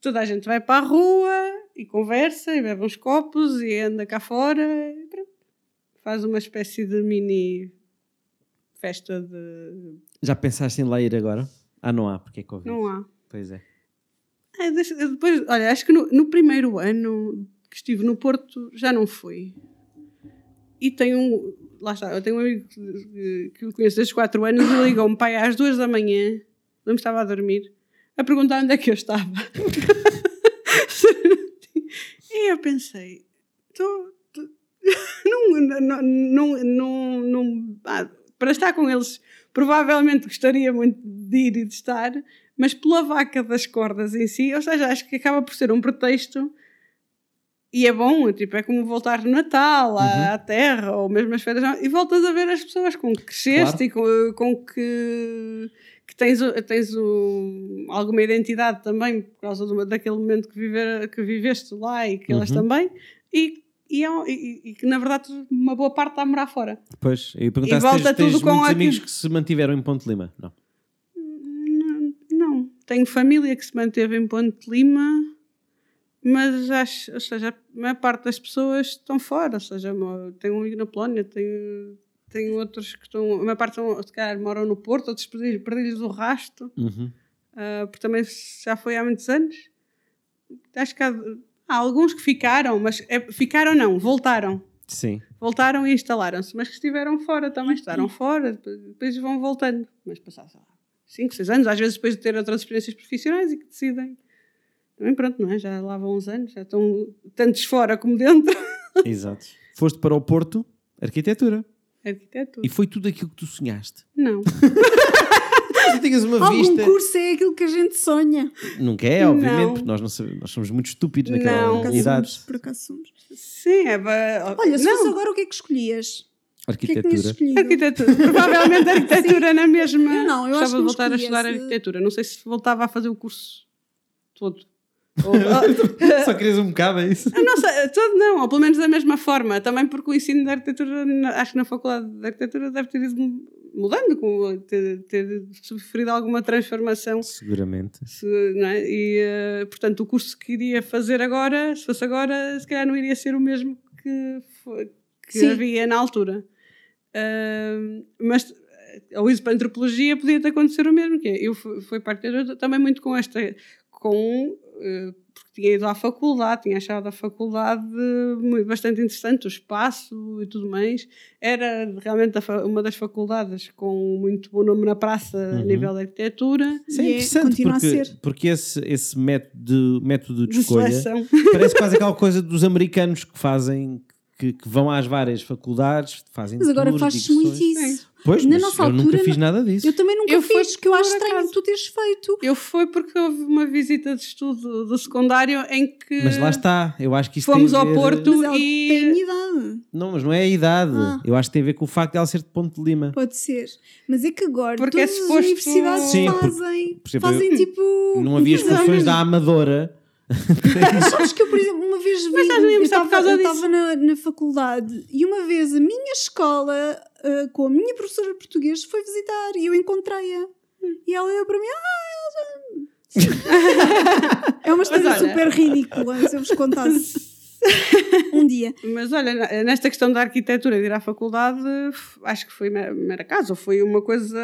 toda a gente vai para a rua e conversa e bebe uns copos e anda cá fora e pronto. Faz uma espécie de mini festa de. Já pensaste em lá ir agora? Ah, não há, porque é Covid. Não há. Pois é. Ah, eu depois, olha, acho que no, no primeiro ano que estive no Porto já não fui. E tenho um. Lá está, eu tenho um amigo que, que eu conheço desde 4 anos e ligou-me pai às 2 da manhã, não estava a dormir, a perguntar onde é que eu estava. (laughs) e eu pensei, tô- (laughs) não, não, não, não, não- ah, para estar com eles, provavelmente gostaria muito de ir e de estar, mas pela vaca das cordas em si, ou seja, acho que acaba por ser um pretexto e é bom, tipo, é como voltar no Natal à, Uhum. à Terra ou mesmo as férias e voltas a ver as pessoas com que cresceste Claro. e com, com que, que tens, tens o- alguma identidade também por causa uma- daquele momento que, viver, que viveste lá e que elas Uhum. também e, e, é e- e que na verdade uma boa parte está a morar fora. Pois, ia perguntar E se tens, tens muitos amigos que se mantiveram em Ponte Lima. Não. Não, não. Tenho família que se manteve em Ponte Lima, mas acho, ou seja, a maior parte das pessoas estão fora. Ou seja, tenho um amigo na Polónia, tenho, tenho outros que estão. A maior parte estão, se calhar, moram no Porto, outros perdi- perdi-lhes o rasto, Uhum. ah, porque também já foi há muitos anos. Acho que há, há alguns que ficaram, mas é- ficaram não, voltaram. Sim. Voltaram e instalaram-se, mas que estiveram fora também, estiveram fora, depois, depois vão voltando. Mas passaram 5, 6 anos, às vezes depois de ter outras experiências profissionais e que decidem. Também pronto, não é? Já lá vão uns anos, já estão tantos fora como dentro. (laughs) Exato. Foste para o Porto, arquitetura. Arquitetura. E foi tudo aquilo que tu sonhaste. Não. (laughs) Tu tinhas uma Algum vista. curso é aquilo que a gente sonha. Nunca é, obviamente, Não. porque nós, não sabemos, nós somos muito estúpidos naquela Não. Idade. somos, por acaso somos. Sim, é. ba- Olha, se não. fosse agora, o que é que escolhias? O que é que Arquitetura. escolhido? Arquitetura. Provavelmente (laughs) arquitetura na mesma. Eu não, eu Gostava acho que de voltar a estudar arquitetura. Não sei se voltava a fazer o curso todo. Ou- (laughs) Só querias um bocado, é isso? Não sei, todo não, ou pelo menos da mesma forma. Também porque o ensino de arquitetura, acho que na faculdade de arquitetura deve ter ido mudando, com, ter, ter sofrido alguma transformação. Seguramente. se- não é? E, eh, portanto, o curso que iria fazer agora, se fosse agora, se calhar não iria ser o mesmo que, foi- que Sim. havia na altura. Ahm, mas eh, ao isso para a antropologia podia ter acontecer o mesmo, que é, eu fui, fui para a arquitetura também muito com esta, com, porque tinha ido à faculdade, tinha achado a faculdade muito, bastante interessante, o espaço e tudo mais. Era realmente a uma das faculdades com muito bom nome na praça a Uhum. nível de arquitetura. Isso é E é- interessante continua a porque, ser. porque esse, esse método, de, método de De escolha seleção. parece quase aquela coisa dos americanos que fazem, que, que vão às várias faculdades, fazem Mas agora faz-se muito isso. Pois, Na mas nossa eu nunca altura, fiz nada disso. Eu também nunca Eu fiz, que eu acho por estranho acaso. tu teres feito. Eu fui porque houve uma visita de estudo do secundário em que Mas lá está, eu acho que isso fomos tem a ao ver- Porto Mas ela e tem a minha idade. Não, mas não é a idade. Ah. Eu acho que tem a ver com o facto de ela ser de Ponte de Lima. Pode ser. Mas é que agora Porque é todas as suposto- universidades Sim, porque, fazem, por exemplo, fazem tipo. Não havia (laughs) excursões da Amadora. Sabes que eu, por exemplo, uma vez vi. Mas eu estava na, na faculdade e uma vez a minha escola, ah, com a minha professora de português, foi visitar e eu encontrei-a. E ela olhou para mim, ah, ela já. (laughs) é uma história olha- super ridícula, se eu vos contasse. (laughs) um dia. Mas olha, nesta questão da arquitetura de ir à faculdade, acho que foi mera, casa, ou foi uma coisa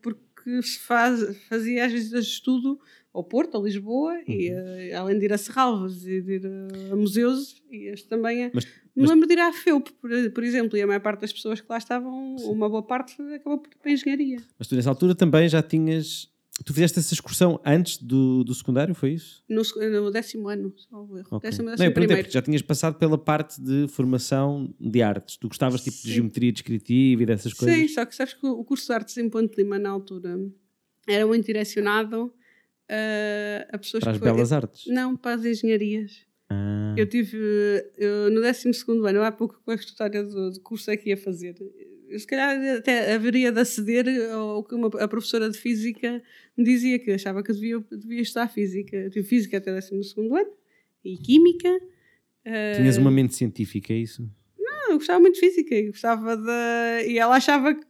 porque se faz, fazia às vezes de estudo ao Porto, a Lisboa, e Uhum. eh, além de ir a Serralves e de ir a, a museus, e este também é. Mas- Me mas- lembro de ir à FEUP, por, por exemplo, e a maior parte das pessoas que lá estavam, uma boa parte, acabou por ir para a engenharia. Mas tu nessa altura também já tinhas. Tu fizeste essa excursão antes do, do secundário, foi isso? No, no décimo ano, salvo erro. Ok. Décimo, Não, décimo perguntei primeiro. porque já tinhas passado pela parte de formação de artes. Tu gostavas tipo de Sim. geometria descritiva e dessas coisas? Sim, só que sabes que o curso de artes em Ponte Lima, na altura, era muito direcionado uh, a pessoas Para as belas artes. Não, para as engenharias. Ah, Eu tive, eu, no 12 ano, eu há pouco com a história do, do curso é que ia fazer. Eu, se calhar até haveria de aceder ao que uma, a professora de Física me dizia, que achava que eu devia, devia estudar Física. Eu tive Física até o 12 ano e Química. uh, Tinhas uma mente científica, é isso? eu gostava muito de física e gostava de. E ela achava que,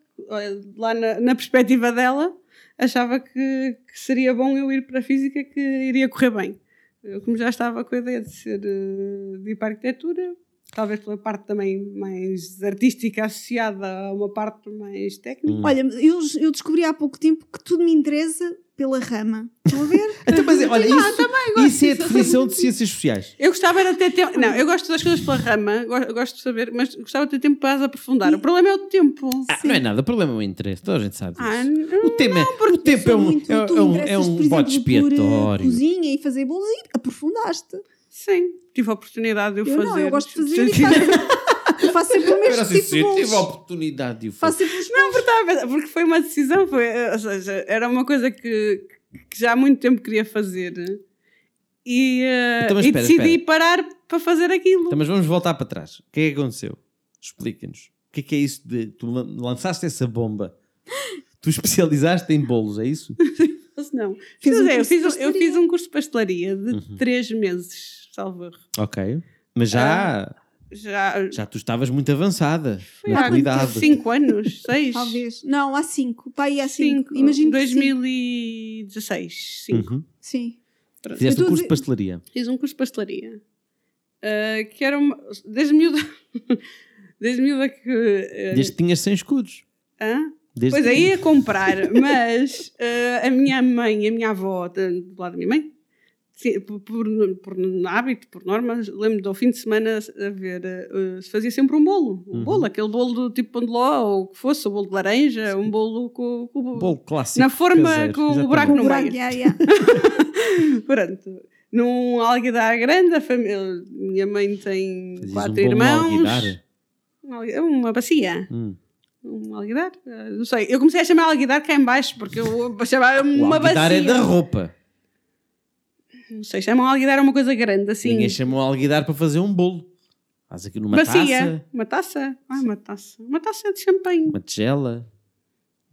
lá na, na perspectiva dela, achava que, que seria bom eu ir para a física, que iria correr bem. Eu, como já estava com a ideia de ser eh, de ir para a arquitetura, talvez pela parte também mais artística associada a uma parte mais técnica. Hum. Olha, eu, eu descobri há pouco tempo que tudo me interessa pela rama. Estão a ver? (laughs) Então, mas, olha, Ah, isso, isso é a definição de ciências sociais. Eu gostava era de ter tempo. Não, eu gosto das coisas pela rama, go- gosto de saber, mas gostava de ter tempo para as aprofundar. O problema é o tempo. Ah, não é nada, o problema é o interesse, toda a gente sabe disso. Ah, não, o tema é, o tempo é um, muito- é, é um, é um por bote eh, expiatório. cozinha e fazer bolos e aprofundaste. Sim, tive a oportunidade de o Eu fazer. não, eu gosto de fazer e faço, eu faço sempre o mesmo assim, tipo de eu bolos. tive a oportunidade de o fazer. Não, porque, a pensar- porque foi uma decisão, foi, eh, ou seja, era uma coisa que, que já há muito tempo queria fazer e, eh, Então, mas e espera, decidi espera. parar para fazer aquilo. Então, mas vamos voltar para trás. O que é que aconteceu? Explica-nos. O que é que é isso de. Tu lan- lançaste essa bomba. Tu especializaste em bolos, é isso? (laughs) Não. Fez Mas um é, eu, fiz, eu fiz um curso de pastelaria de Uhum. três meses, salvo. Ok. Mas já, Já, já tu estavas muito avançada foi na há tua idade. cinco anos, seis. Talvez. Não, há cinco. Pá, aí há cinco. Cinco. Imagino que sim. 2016. Cinco. Uhum. Sim. Pronto. Fizeste um curso de pastelaria. Fiz um curso de pastelaria. Ah, que era uma. Desde miúda. (laughs) Desde miúda que. ah, Desde que tinhas 100 escudos. hã? Desde Pois que- aí ia comprar, mas ah, a minha mãe e a minha avó, do lado da minha mãe, por, por, por hábito, por norma, lembro-me do fim de semana a ver, ah, se fazia sempre um bolo. Um Uhum. bolo, aquele bolo do tipo pão de ló, ou o que fosse, o bolo de laranja, um bolo com, com Um bolo clássico. na forma caseiro, com o exatamente. buraco O no buraco, meio. yeah, yeah. (laughs) Pronto. Num alguidar grande, a família, minha mãe tem Fazias quatro um no irmãos. alguidar? Um algu- Uma bacia. Hum. Um alguidar? Ah, Não sei. Eu comecei a chamar alguidar cá em baixo, porque eu chamava O uma alguidar bacia. é da roupa. Não sei, chamam alguidar a uma coisa grande, assim. Ninguém chamou alguidar para fazer um bolo. Faz aqui numa bacia. taça, Uma taça. Ah, uma taça. Uma taça de champanhe. uma tigela.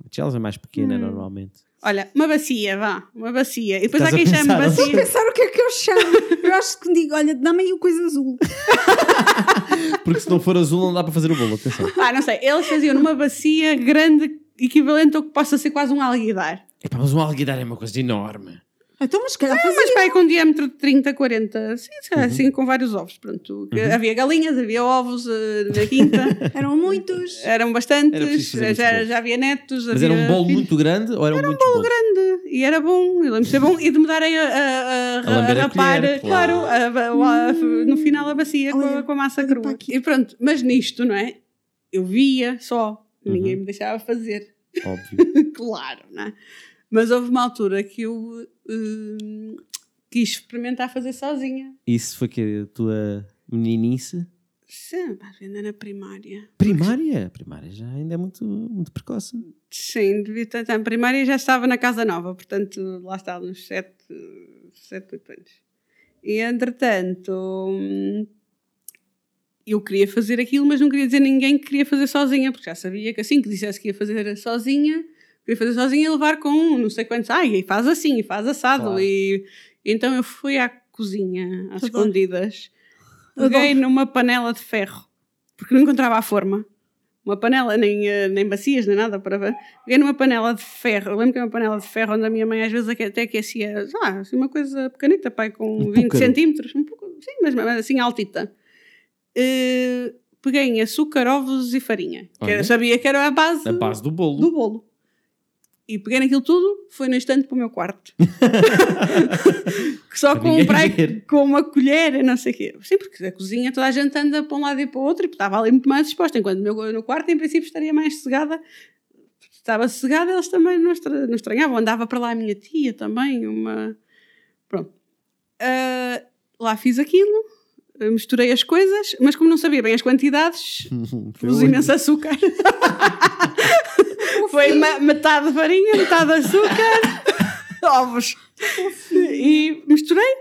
Uma tigela é mais pequena Hum. normalmente. Olha, uma bacia, vá. Uma bacia. E depois Estás há quem a chame pensar, Estou a bacia. pensar o que é que eu chamo. Eu acho que digo, olha, dá-me aí o coisa azul. (laughs) Porque se não for azul não dá para fazer o bolo, atenção. Ah, não sei. Eles faziam numa bacia grande, equivalente ao que possa ser quase um alguidar. Epá, mas um alguidar é uma coisa enorme. Então, mas calhar fazia. Mas pai com diâmetro de 30, 40, sim, sim, Uhum. assim com vários ovos. Pronto. Havia galinhas, havia ovos eh, na quinta, (laughs) Eram muitos. eram Era bastantes, fazer já, já havia netos. Mas era havia um bolo filhos. muito grande ou eram muitos bolos? grande e era bom, eu lembro de ser bom e de me darem a, a, a, A rapar, colher, claro, claro. a- a- a- no final a bacia com, a- com a massa crua. E pronto, mas nisto, não é? Eu via só, ninguém Uhum. me deixava fazer. Óbvio. (laughs) claro, não é? Mas houve uma altura que eu hum, quis experimentar fazer sozinha. Isso foi que a tua meninice? Sim, ainda na primária. Primária? Primária já ainda é muito, muito precoce. Sim, devia estar na primária já estava na casa nova, portanto lá estava uns 7, 7 8 anos. E entretanto, hum, eu queria fazer aquilo, mas não queria dizer a ninguém que queria fazer sozinha, porque já sabia que assim que dissesse que ia fazer sozinha, queria fazer sozinha ia levar com um, não sei quantos, ai, e faz assim, e faz assado. Claro. E então eu fui à cozinha, às Adoro. escondidas, peguei numa panela de ferro, porque não encontrava a forma. Uma panela, nem, eh, nem bacias, nem nada para ver. Peguei numa panela de ferro. Eu lembro que era uma panela de ferro onde a minha mãe às vezes até aquecia, lá, assim, uma coisa pequenita, pai, com Um 20 púcaro. centímetros. Um pouco, sim, mas, mas assim altita. Eh, peguei em açúcar, ovos e farinha. Que sabia que era a base, A base do bolo. do bolo. E peguei naquilo tudo, foi no instante para o meu quarto. (laughs) Só Para com um prato, com uma colher e não sei o quê. Sim, porque a cozinha toda a gente anda para um lado e para o outro e estava ali muito mais disposta. Enquanto meu no quarto, em princípio, estaria mais cegada. Estava cegada, eles também não, estra- não estranhavam. Andava para lá a minha tia também, uma... Pronto. Ah, lá fiz aquilo, misturei as coisas, mas como não sabia bem as quantidades, (laughs) pus imenso açúcar. (laughs) Foi metade farinha, metade açúcar, (laughs) ovos. E misturei,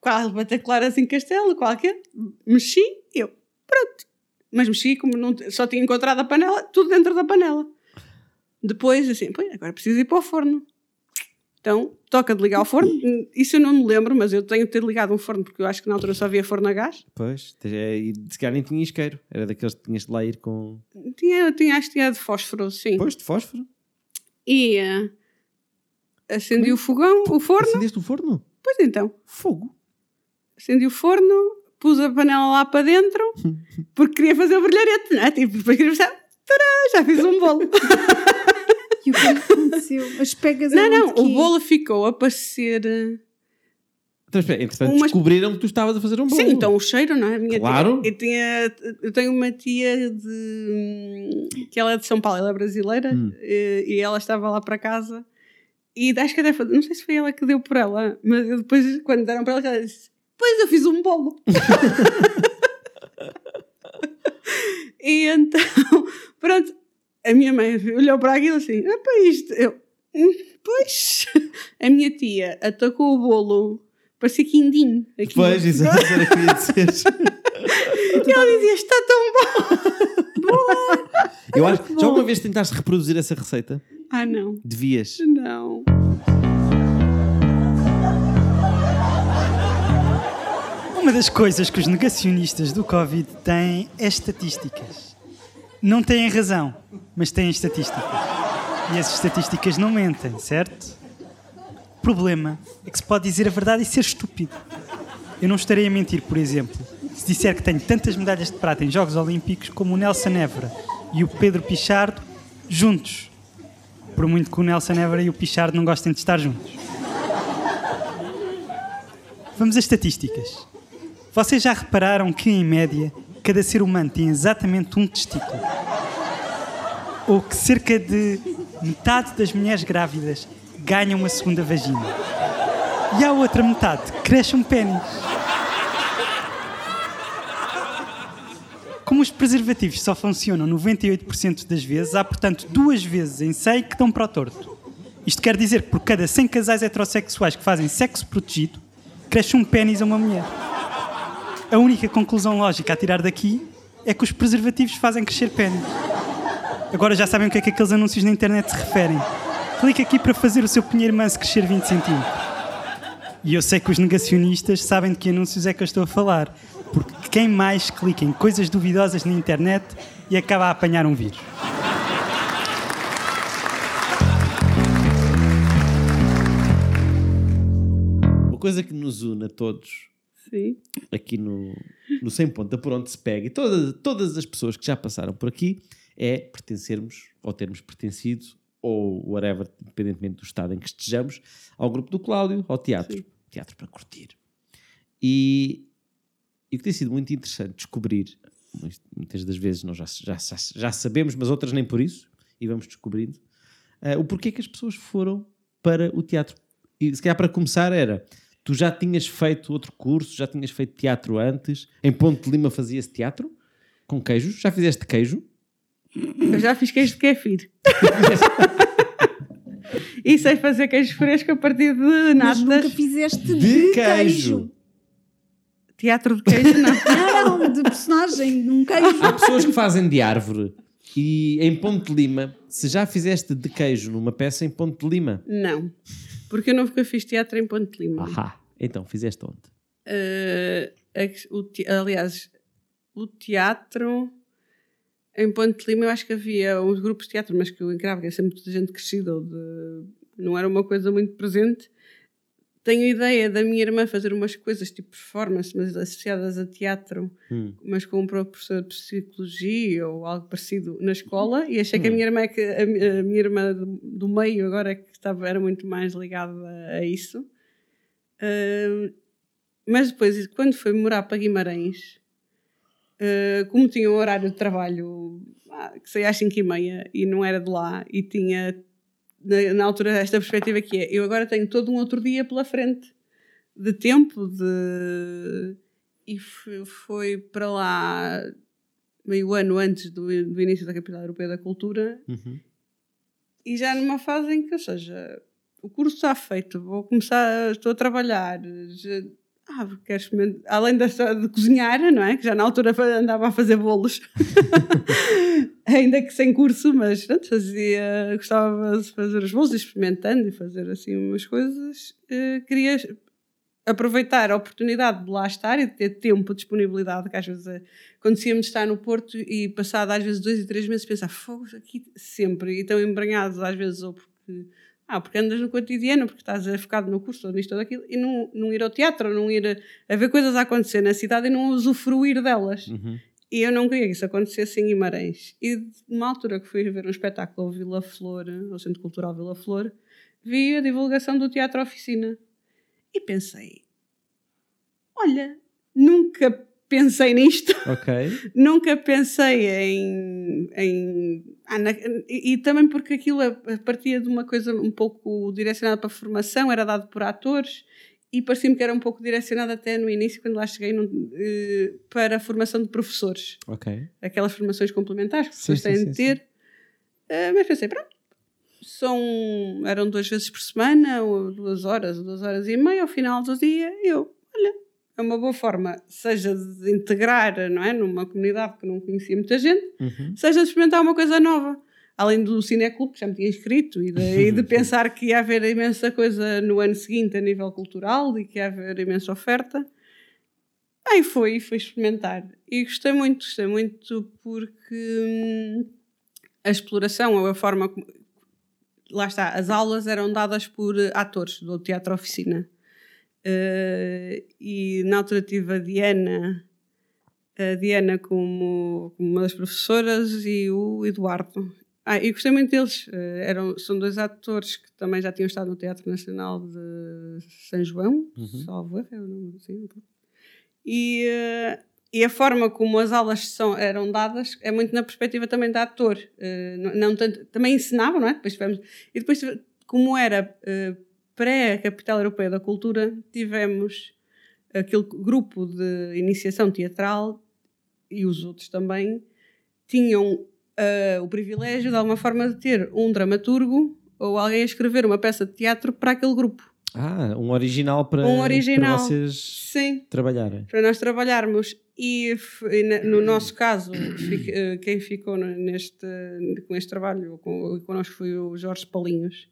quase batacolar assim castelo, qualquer. Mexi, eu, pronto. Mas mexi como não, só tinha encontrado a panela, tudo dentro da panela. Depois, assim, "Pois, agora preciso ir para o forno. Então, toca de ligar o forno. Isso eu não me lembro, mas eu tenho de ter ligado um forno, porque eu acho que na altura só havia forno a gás. Pois, é, e se calhar nem tinha isqueiro. Era daqueles que tinhas de lá ir com. Tinha, tinha, acho que tinha de fósforo, sim. Pois, de fósforo. E eh, acendi o fogão, o forno. Acendeste o forno? Pois então, Fogo. acendi o forno, pus a panela lá para dentro, (laughs) porque queria fazer o brilharete, não é? Tipo, depois queria pensar, "Tará, já fiz um bolo. (laughs) E o que é que aconteceu? As pegas não, não, o bolo ficou a parecer. eh, Então, espera, entretanto, Umas- descobriram que tu estavas a fazer um bolo. Sim, então o cheiro, não é? A minha Claro. Tia, eu, tinha, eu tenho uma tia de. que ela é de São Paulo, ela é brasileira, Hum. e, e ela estava lá para casa. E acho que até foi, não sei se foi ela que deu por ela, mas eu depois, quando deram para ela, ela disse: Pois eu fiz um bolo. (laughs) (laughs) e então, (laughs) pronto, a minha mãe olhou para aquilo assim: É para isto. Eu, Pois, (laughs) a minha tia atacou o bolo, parecia quindim. Aqui. Pois, exato, era o que eu ia dizer. (laughs) E ela dizia: Está tão bom. (laughs) Eu acho, já alguma vez tentaste reproduzir essa receita? Ah, não, Devias. não. Uma das coisas que os negacionistas do Covid têm é estatísticas. Não têm razão, mas têm estatísticas. E as estatísticas não mentem, certo? O problema é que se pode dizer a verdade e ser estúpido. Eu não estarei a mentir, por exemplo, se disser que tenho tantas medalhas de prata em Jogos Olímpicos como o Nelson Évora e o Pedro Pichardo juntos. Por muito que o Nelson Évora e o Pichardo não gostem de estar juntos. Vamos às estatísticas. Vocês já repararam que, em média, cada ser humano tem exatamente um testículo? Ou que cerca de metade das mulheres grávidas ganham uma segunda vagina? E a outra metade cresce um pênis. Como os preservativos só funcionam 98% das vezes, há, portanto, duas vezes em 100 que dão para o torto. Isto quer dizer que por cada 100 casais heterossexuais que fazem sexo protegido, cresce um pênis a uma mulher. A única conclusão lógica a tirar daqui é que os preservativos fazem crescer pênis. Agora já sabem o que é que aqueles anúncios na internet se referem. Clique aqui para fazer o seu pinheiro manso crescer 20 centímetros. E eu sei que os negacionistas sabem de que anúncios é que eu estou a falar, porque quem mais clica em coisas duvidosas na internet e acaba a apanhar um vírus. Uma coisa que nos une a todos Sim. aqui no, no 100 Ponta por onde se pega e todas, todas as pessoas que já passaram por aqui é pertencermos ou termos pertencido ou whatever, independentemente do estado em que estejamos, ao grupo do Cláudio, ao teatro. Sim. Teatro para curtir. E, e o que tem sido muito interessante descobrir, muitas das vezes nós já, já, já sabemos, mas outras nem por isso, e vamos descobrindo, eh, o porquê que as pessoas foram para o teatro. E se calhar para começar era, tu já tinhas feito outro curso, já tinhas feito teatro antes, em Ponte de Lima fazia-se teatro, com queijos, já fizeste queijo? Eu já fiz queijo de kefir. e sei fazer queijo fresco a partir de Mas natas. nunca fizeste de, De queijo. queijo. Teatro de queijo, não. (laughs) Não, não, de personagem, de um queijo. Há pessoas que fazem de árvore e em Ponte de Lima, se já fizeste de queijo numa peça em Ponte de Lima, não. Porque eu nunca fiz teatro em Ponte de Lima. ahá, então fizeste onde? Que- o te- aliás, o teatro em Ponte Lima eu acho que havia uns grupos de teatro, mas que eu encarava que era sempre muita gente crescida, ou de- não era uma coisa muito presente. Tenho ideia da minha irmã fazer umas coisas tipo performance, mas associadas a teatro, Hum. mas com um professor de psicologia ou algo parecido na escola, e achei que a minha irmã, é que, a, a minha irmã do, meio agora é que estava, era muito mais ligada a, isso. Ahm, mas depois, quando foi morar para Guimarães, ah, como tinha um horário de trabalho ah, que saía às 5 e meia e não era de lá, e tinha na, na altura esta perspectiva que é, eu agora tenho todo um outro dia pela frente de tempo, de... e foi para lá meio ano antes do, do início da Capital Europeia da Cultura Uhum. e já numa fase em que, ou seja, o curso está feito, vou começar, estou a trabalhar, já, ah, experimentar, além de, de cozinhar, não é? Que já na altura andava a fazer bolos, (laughs) ainda que sem curso, mas pronto, fazia, gostava de fazer os bolos, experimentando e fazer assim umas coisas. eh, queria aproveitar a oportunidade de lá estar e de ter tempo, disponibilidade, que às vezes eh, acontecia-me estar no Porto e passado às vezes dois e três meses pensar, fogo, aqui sempre, e tão embranhados às vezes, ou porque, ah, porque andas no cotidiano, porque estás focado no curso, ou nisto ou daquilo, e não, não ir ao teatro, ou não ir a, a ver coisas a acontecer na cidade e não usufruir delas. Uhum. E eu não queria que isso acontecesse em Guimarães. E numa altura que fui ver um espetáculo ao Vila Flor, ao Centro Cultural Vila Flor, vi a divulgação do Teatro Oficina. E pensei, olha, nunca pensei nisto, (laughs) Ok. nunca pensei em... em ah, na- e, e também porque aquilo partia de uma coisa um pouco direcionada para a formação, era dado por atores, e parecia-me que era um pouco direcionado até no início, quando lá cheguei, eh, para a formação de professores Ok. aquelas formações complementares que pessoas têm de ter. Ah, mas pensei, pronto, são, eram duas vezes por semana, ou duas horas, ou duas horas e meia, ao final do dia, eu, olha, é uma boa forma, seja de integrar, não é, numa comunidade que não conhecia muita gente, Uhum. seja de experimentar uma coisa nova. Além do Cineclube, que já me tinha inscrito, e de, e de (laughs) pensar que ia haver imensa coisa no ano seguinte a nível cultural e que ia haver imensa oferta. Aí foi, fui experimentar. E gostei muito, gostei muito porque hum, a exploração ou a forma como. Lá está, as aulas eram dadas por atores do Teatro Oficina. Eh, e na altura tive a Diana, a Diana como, como uma das professoras e o Eduardo. Ah, e gostei muito deles. Eh, eram, são dois atores que também já tinham estado no Teatro Nacional de São João, salvo erro, é o nome. E, eh, e a forma como as aulas são, eram dadas é muito na perspectiva também da ator. Não, não tanto, também ensinavam, não é? Depois tivemos, e depois, como era pré-Capital Europeia da Cultura, tivemos aquele grupo de iniciação teatral e os outros também tinham eh, o privilégio de alguma forma de ter um dramaturgo ou alguém a escrever uma peça de teatro para aquele grupo. Ah, um original para, Um original. para vocês Sim, trabalharem. para nós trabalharmos. E e no nosso caso, eh, quem ficou neste, com este trabalho com, connosco foi o Jorge Palinhos.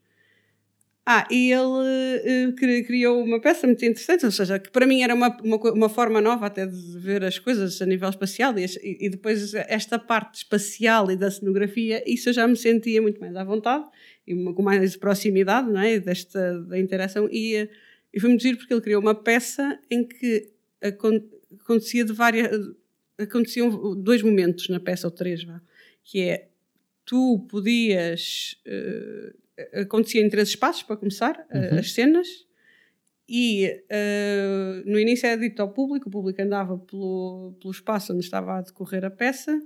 Ah, e ele cri- criou uma peça muito interessante, ou seja, que para mim era uma, uma, uma forma nova até de ver as coisas a nível espacial e, e- depois esta parte espacial e da cenografia, isso eu já me sentia muito mais à vontade e com mais proximidade, não é? Desta da interação e, eh, e foi muito giro porque ele criou uma peça em que acon- acontecia de várias aconteciam dois momentos na peça ou três, vá, que é tu podias eh, acontecia em três espaços para começar eh, as cenas. E eh, no início era dito ao público, o público andava pelo, pelo espaço onde estava a decorrer a peça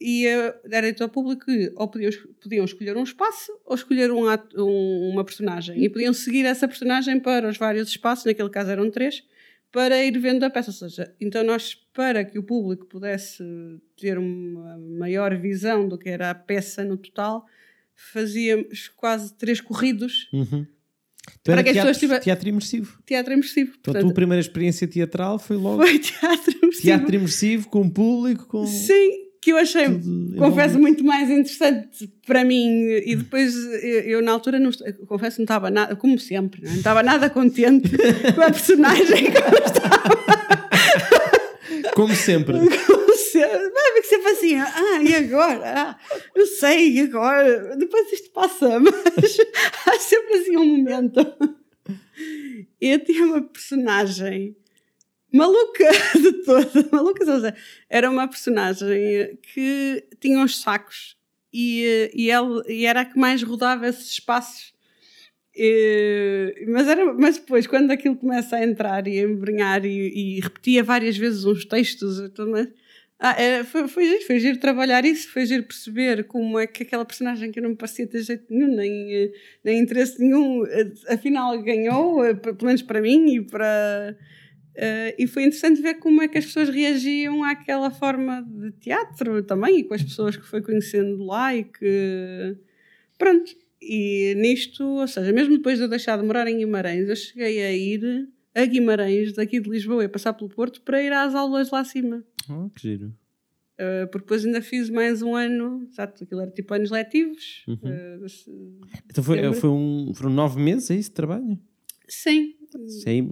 e eh, era dito ao público que ou podiam, podiam escolher um espaço ou escolher um ato- um- uma personagem. E podiam seguir essa personagem para os vários espaços, naquele caso eram três, para ir vendo a peça. Ou seja, então nós, para que o público pudesse ter uma maior visão do que era a peça no total, fazíamos quase três corridos Uhum. Então Para que as teatro, pessoas tiver- teatro imersivo. teatro imersivo. Então a Portanto, tua primeira experiência teatral foi logo foi teatro imersivo. teatro imersivo, com público, com Sim, que eu achei, tudo confesso, muito mais interessante para mim. E depois, eu, eu, na altura, não, confesso, não estava nada, como sempre, não estava nada contente (laughs) com a personagem que eu (laughs) estava Como sempre. (laughs) ser. Vai que sempre assim, ah, e agora? Ah, eu sei, e agora? Depois isto passa, (laughs) mas há sempre assim um momento. Eu tinha uma personagem maluca (laughs) de toda, maluca, ou seja, era uma personagem que tinha uns sacos e, e, ela, e era a que mais rodava esses espaços. E- mas, era, mas depois, quando aquilo começa a entrar e a embrenhar e, e repetia várias vezes uns textos, e mais, ah, era- foi, foi giro, foi giro trabalhar isso, foi giro perceber como é que aquela personagem que não me parecia ter jeito nenhum, nem, eh, nem interesse nenhum, eh, afinal ganhou, eh, pelo menos para mim e para. eh, e foi interessante ver como é que as pessoas reagiam àquela forma de teatro também e com as pessoas que foi conhecendo lá e que. Pronto. E nisto, ou seja, mesmo depois de eu deixar de morar em Guimarães, eu cheguei a ir a Guimarães, daqui de Lisboa, a passar pelo Porto, para ir às aulas lá acima. Oh, que giro. Uh, porque depois ainda fiz mais um ano, exato, aquilo era tipo anos letivos. Uhum. Uh, se- Então foi, foi um, foram nove meses, é isso de trabalho? sim. Sim.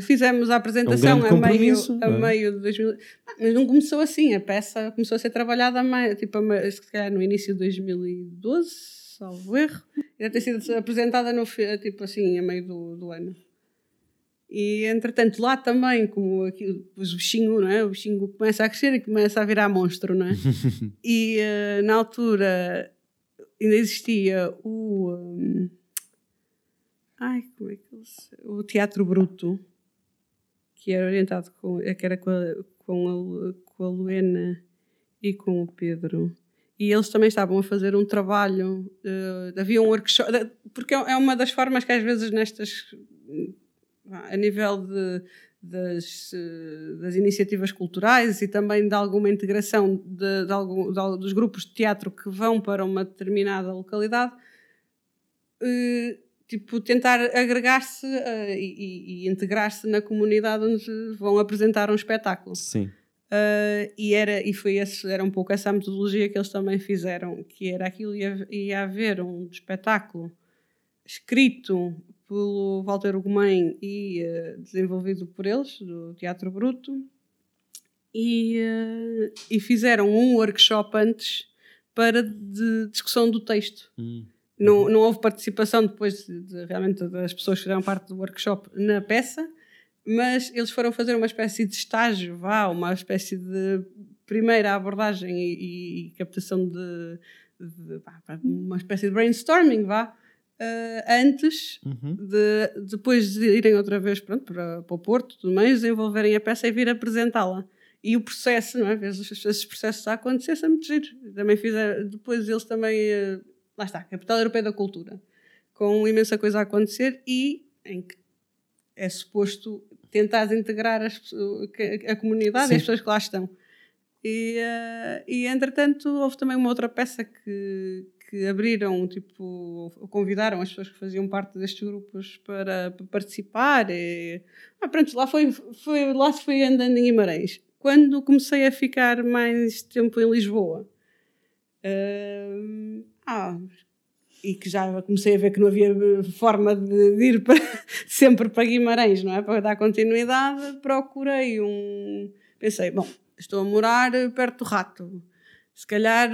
Fizemos a apresentação É um a, meio, a é? meio de 2000. Ah, Mas não começou assim, a peça começou a ser trabalhada a meio, tipo, a se calhar no início de 2012, salvo erro. Deve ter sido apresentada no, tipo assim, a meio do, do ano. E entretanto, lá também, como aqui, depois o bichinho, não é? O bichinho começa a crescer e começa a virar monstro, não é? (laughs) e eh, na altura ainda existia o. hum, ai, como é que ele se... O Teatro Bruto, que era orientado com. que era com a, com a, com a Luena e com o Pedro. E eles também estavam a fazer um trabalho, eh, havia um workshop, porque é é uma das formas que às vezes nestas, a nível de, das, eh, das iniciativas culturais e também de alguma integração de, de algum, de dos grupos de teatro que vão para uma determinada localidade, eh, tipo, tentar agregar-se eh, e, e- integrar-se na comunidade onde vão apresentar um espetáculo. Sim. Uh, e era, e foi esse, era um pouco essa metodologia que eles também fizeram, que era aquilo, ia, ia haver um espetáculo escrito pelo Walter Ugumem e uh, desenvolvido por eles, do Teatro Bruto, e, uh, e fizeram um workshop antes para de discussão do texto. Hum. Não, não houve participação depois de, de- realmente das pessoas que fizeram parte do workshop na peça, mas eles foram fazer uma espécie de estágio, vá, uma espécie de primeira abordagem e, e- captação de, de- uma espécie de brainstorming, vá, eh, antes Uhum. de depois de irem outra vez pronto, para, para o Porto, tudo mais, desenvolverem a peça e vir apresentá-la. E o processo, não é? Ver esses, processos a acontecer, isso é muito giro. Também fizeram, depois eles também, eh, lá está, Capital Europeia da Cultura, com imensa coisa a acontecer e em que é suposto tentar integrar as que- a comunidade Sim. e as pessoas que lá estão. E, eh, e entretanto, houve também uma outra peça que, que abriram, tipo, convidaram as pessoas que faziam parte destes grupos para, para participar. E, ah, pronto, lá foi, foi, lá se foi andando em Guimarães. Quando comecei a ficar mais tempo em Lisboa, eh, ah, e que já comecei a ver que não havia forma de, de ir para- (laughs) sempre para Guimarães, não é? Para dar continuidade, procurei um. Pensei, bom, estou a morar perto do Rato, se calhar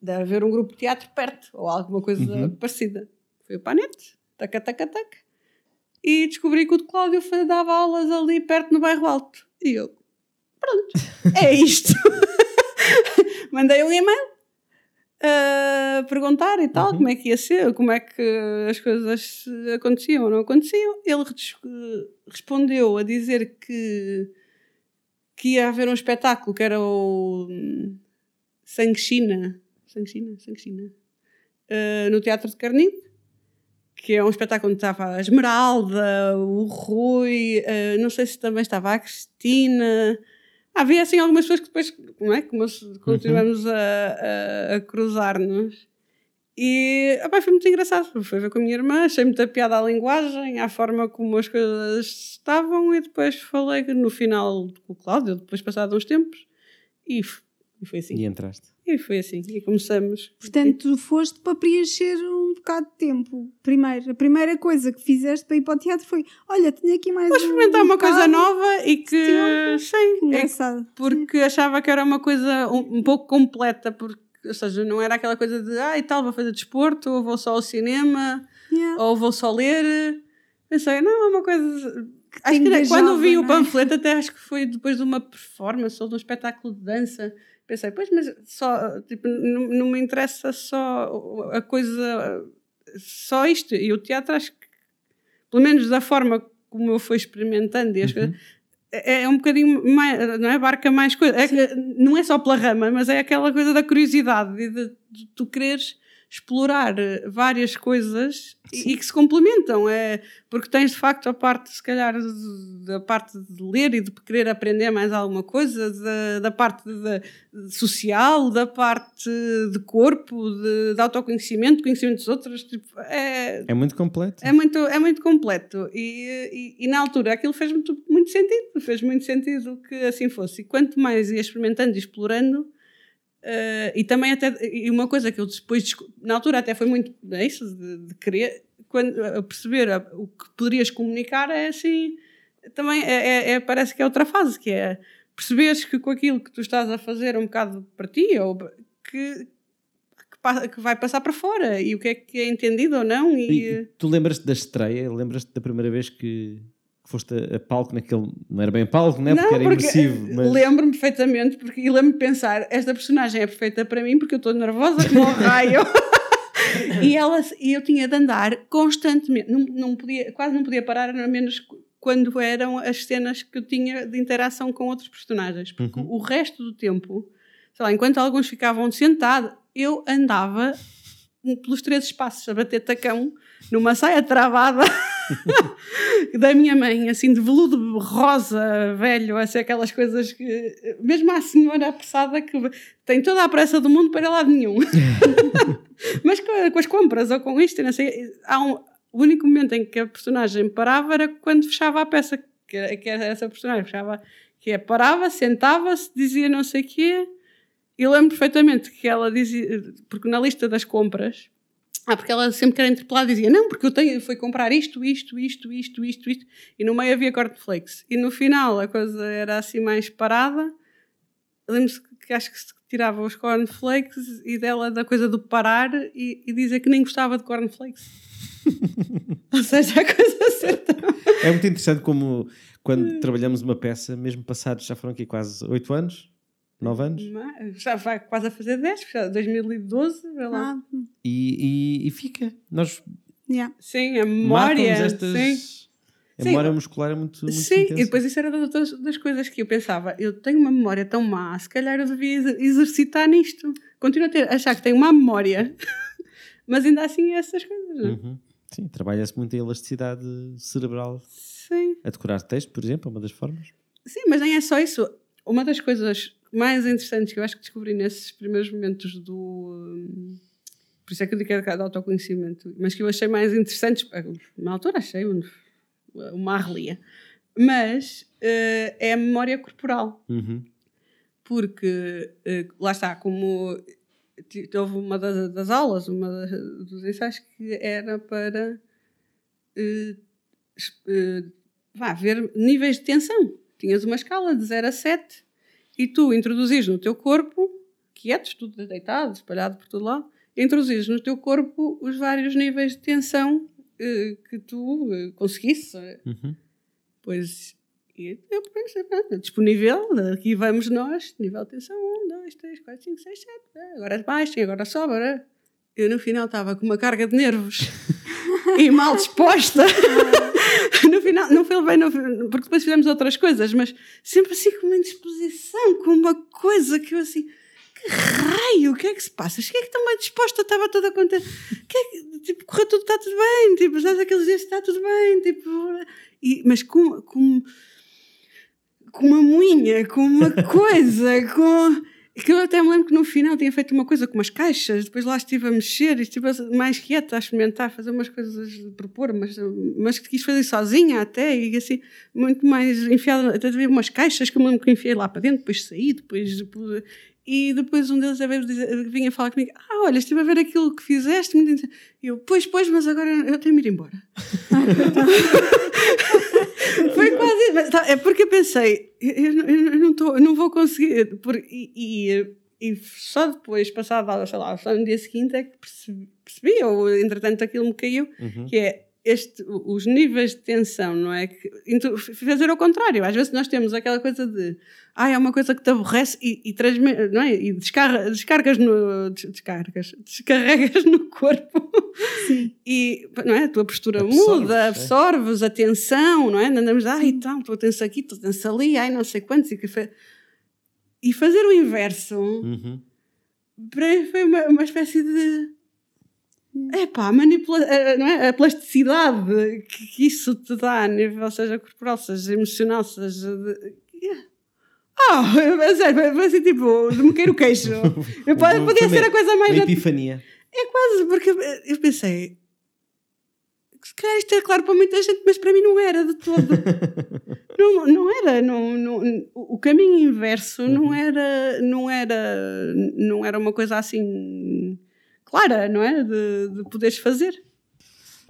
deve haver um grupo de teatro perto, ou alguma coisa Uhum. parecida. Fui para a net, taca, taca, taca, e descobri que o de Cláudio dava aulas ali perto no bairro Alto. E eu, pronto, é (laughs) isto. (laughs) Mandei um e-mail a perguntar e tal, Uhum. como é que ia ser, como é que as coisas aconteciam ou não aconteciam. Ele res- respondeu a dizer que, que ia haver um espetáculo que era o hum, Sangue China, Sangue China, Sangue China, eh, no Teatro de Carnide, que é um espetáculo onde estava a Esmeralda, o Rui, eh, não sei se também estava a Cristina. Havia assim algumas pessoas que depois, não é? Como continuamos a, a- a cruzar-nos. E opá, foi muito engraçado. Foi ver com a minha irmã, achei muita piada à linguagem, à forma como as coisas estavam, e depois falei no final com o Cláudio, depois passado uns tempos, e, e foi assim. E entraste. E foi assim. E começamos. Portanto, tu foste para preencher um bocado de tempo. Primeiro, a primeira coisa que fizeste para ir para o teatro foi: olha, tenho aqui mais Vou um experimentar uma coisa bocado. nova e que. Sim, é Engraçado. porque achava que era uma coisa um, um pouco completa, porque, ou seja, não era aquela coisa de ah e tal, vou fazer desporto, ou vou só ao cinema, Yeah. ou vou só ler. Pensei, não, é uma coisa. Acho te que quando vi o não é? panfleto, até acho que foi depois de uma performance ou de um espetáculo de dança. Pensei, pois, mas só, tipo, não, não me interessa só a coisa, só isto. E o teatro, acho que, pelo menos da forma como eu fui experimentando e as coisas, é, é um bocadinho mais, não é? Abarca mais coisas. É que não é só pela rama, mas é aquela coisa da curiosidade e de, de tu quereres explorar eh, várias coisas e, e que se complementam. É, porque tens de facto a parte, se calhar, da parte de ler e de querer aprender mais alguma coisa, da, da parte de- de social, da parte de corpo, de, de autoconhecimento, de conhecimento dos outros. Tipo, é, É muito completo. é muito, é muito completo e, e, e na altura aquilo fez muito, muito sentido, fez muito sentido que assim fosse. E quanto mais ia experimentando e explorando, eh, e também até, e uma coisa que eu depois, na altura até foi muito, é isso, de, de querer, quando, a perceber a- o que poderias comunicar é assim, também é, é- é- parece que é outra fase, que é perceberes que com aquilo que tu estás a fazer um bocado para ti, ou que, que, que vai passar para fora, e o que é que é entendido ou não, e, E tu lembras-te da estreia? Lembras-te da primeira vez que foste a, palco naquele. Não era bem palco, né? porque era imersivo. eh, Mas... lembro-me perfeitamente, porque, e lembro-me de pensar, esta personagem é perfeita para mim porque eu estou nervosa como um raio. (laughs) e, ela, e eu tinha de andar constantemente, não, não podia, quase não podia parar, a menos quando eram as cenas que eu tinha de interação com outros personagens, porque Uhum. o resto do tempo, sei lá, enquanto alguns ficavam sentados, eu andava pelos três espaços a bater tacão numa saia travada (laughs) da minha mãe, assim de veludo rosa, velho, assim, aquelas coisas que, mesmo a senhora apressada que tem toda a pressa do mundo para lado nenhum. (laughs) Mas com, com as compras ou com isto, não sei, há um, o único momento em que a personagem parava era quando fechava a peça, que, que era essa personagem fechava, que é parava, sentava-se, dizia não sei o quê, e lembro perfeitamente que ela dizia, porque na lista das compras, ah, porque ela sempre que era interpelada dizia, não, porque eu tenho, fui comprar isto, isto, isto, isto, isto, isto, e no meio havia cornflakes. E no final a coisa era assim mais parada, lembro-se que acho que se tirava os cornflakes e dela da coisa do parar e, e dizer que nem gostava de cornflakes. (laughs) Ou seja, a coisa (laughs) certa. É muito interessante como quando trabalhamos uma peça, mesmo passados, já foram aqui quase 8 anos, 9 anos, Mas Já vai quase a fazer 10, já 2012, vê lá. Ah, e, e- e fica. Nós yeah. Sim, a memória. estas. Sim. A Sim. memória muscular é muito, muito Sim, intensa. e depois isso era das, das coisas que eu pensava. Eu tenho uma memória tão má, se calhar eu devia exer- exercitar nisto. Continuo a ter, achar que tenho má memória, (laughs) mas ainda assim é essas coisas. não é? Uhum. Sim, trabalha-se muito a elasticidade cerebral. Sim. A decorar texto, por exemplo, é uma das formas. Sim, mas nem é só isso. Uma das coisas mais interessantes que eu acho que descobri nesses primeiros momentos do. hum, Por isso é que eu digo que é de autoconhecimento, mas que eu achei mais interessantes. Na altura achei um- uma arrelia. Mas eh, é a memória corporal. Uhum. porque eh, lá está, como houve uma das, das aulas, uma das, dos ensaios que era para eh, eh, vá, ver níveis de tensão. Tinhas uma escala de 0 a 7 e tu introduzis no teu corpo, quietos, tudo deitado, espalhado por todo lado, introduzis no teu corpo os vários níveis de tensão eh, que tu eh, conseguisse. Uhum. Pois e eu pensei, pronto, disponível, aqui vamos nós, nível de tensão 1, 2, 3, 4, 5, 6, 7, agora baixo e agora sobe. Agora... Eu no final estava com uma carga de nervos (laughs) e mal disposta. (laughs) no final, não foi bem, foi- porque depois fizemos outras coisas, mas sempre assim com uma indisposição, com uma coisa que eu assim. Que raio, o que é que se passa? Cheguei que bem disposta, estava toda contente. Que é que, tipo, correu tudo, está tudo bem. Tipo, sabes aqueles dias está tudo bem. Tipo, e, mas com, com, com uma moinha, com uma coisa, (laughs) com. Que eu até me lembro que no final tinha feito uma coisa com umas caixas, depois lá estive a mexer e estive mais quieta a experimentar, fazer umas coisas, propor, mas, mas quis fazer sozinha até e assim, muito mais enfiada. Até havia umas caixas que eu me lembro que enfiei lá para dentro, depois saí, depois. depois- e depois um deles vinha falar comigo: Ah, olha, estive a ver aquilo que fizeste. muito interessante." E eu, pois, pois, mas agora eu tenho de ir embora. (laughs) Foi quase isso. Mas, tá, É porque eu pensei, eu, eu- eu não, tô, eu não vou conseguir. Por, e, e, e só depois, passado, sei lá, só no dia seguinte, é que percebi, percebi ou entretanto aquilo me caiu, Uhum. que é este, os níveis de tensão, não é? Que, fazer ao contrário. Às vezes nós temos aquela coisa de, ah, é uma coisa que te aborrece e, e, transme- não é? e descarga, descargas no. des- Descargas, (laughs) descarregas no corpo Sim. e não é? a tua postura Absorves, muda, é. absorves a tensão, não é? Andamos, ai, então, estou tenso aqui, estou tenso ali, ai, não sei quantos. E, fa- e fazer o inverso Uhum. para mim foi uma, uma espécie de. Epá, a manipula a- não é? a plasticidade que, isso te dá a nível, seja corporal, seja emocional, seja. Ah, é sério, foi assim tipo, de me cair o queixo. (laughs) Eu, podia ser a coisa mais. Uma epifania. É quase, porque eu pensei. Se calhar isto é claro para muita gente, mas para mim não era de todo. (laughs) não, não era. Não, não, o caminho inverso não era, não era. Não era uma coisa assim clara, não é? De, de poderes fazer.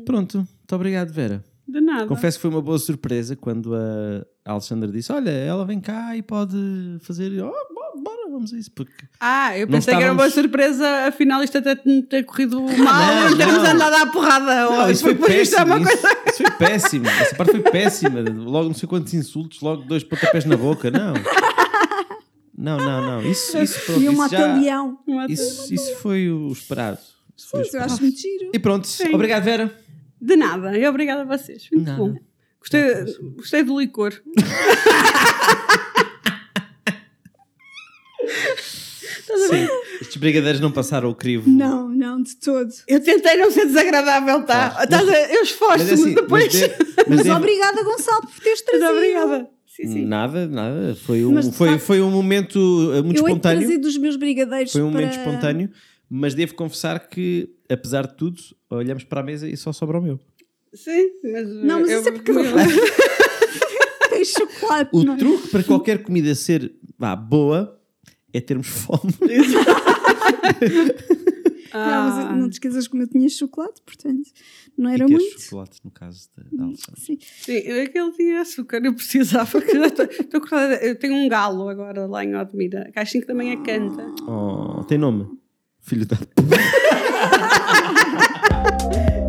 Pronto, muito obrigado, Vera. De nada. Confesso que foi uma boa surpresa quando a Alexandra disse: Olha, ela vem cá e pode fazer. Oh, bo- bora, vamos a isso. Porque Ah, eu pensei que era uma estávamos- surpresa, afinal isto até te- ter corrido mal não, e termos não. andado à porrada. Não, hoje, isso foi porque isto é péssimo. uma isso, coisa. isso foi péssimo. Essa parte foi péssima. Logo não sei quantos insultos, logo dois pontapés na boca. Não. Não, não, não. Isso, isso, (laughs) pronto, E um mata-leão. isso, isso foi o esperado. Isso foi o Mas eu esperado. acho muito giro. E pronto, obrigado, Vera. De nada, e obrigada a vocês. Muito Nada. bom. Gostei, gostei do licor. (laughs) Sim, estes brigadeiros não passaram o crivo. Não, não, de todo. Eu tentei não ser desagradável, tá? Claro. Estás a- Eu Mas é esforço-me assim, depois. mas, de- mas Mas deve- obrigada, Gonçalo, por teres Mas trazido. obrigada. Sim, sim. Nada, nada. Foi um, Mas, foi, facto, foi um momento uh, muito Eu de espontâneo. trazer dos meus brigadeiros Foi um para... momento espontâneo, Mas devo confessar que, apesar de tudo, olhamos para a mesa e só sobra o meu. Sim, mas. Não, mas eu isso é porque- (laughs) (laughs) Tem chocolate, O não é? truque para qualquer comida ser vá, boa é termos fome. (laughs) Ah, Não, mas não te esqueças como eu tinha chocolate, portanto, não era e ter muito. chocolate, no caso da, Alexandra. Sim. Sim, aquele tinha açúcar, eu precisava. que eu tô- tô acordada- Eu tenho um galo agora lá em Odmira, que às 5 da manhã canta. Oh, tem nome? Filho da. (laughs)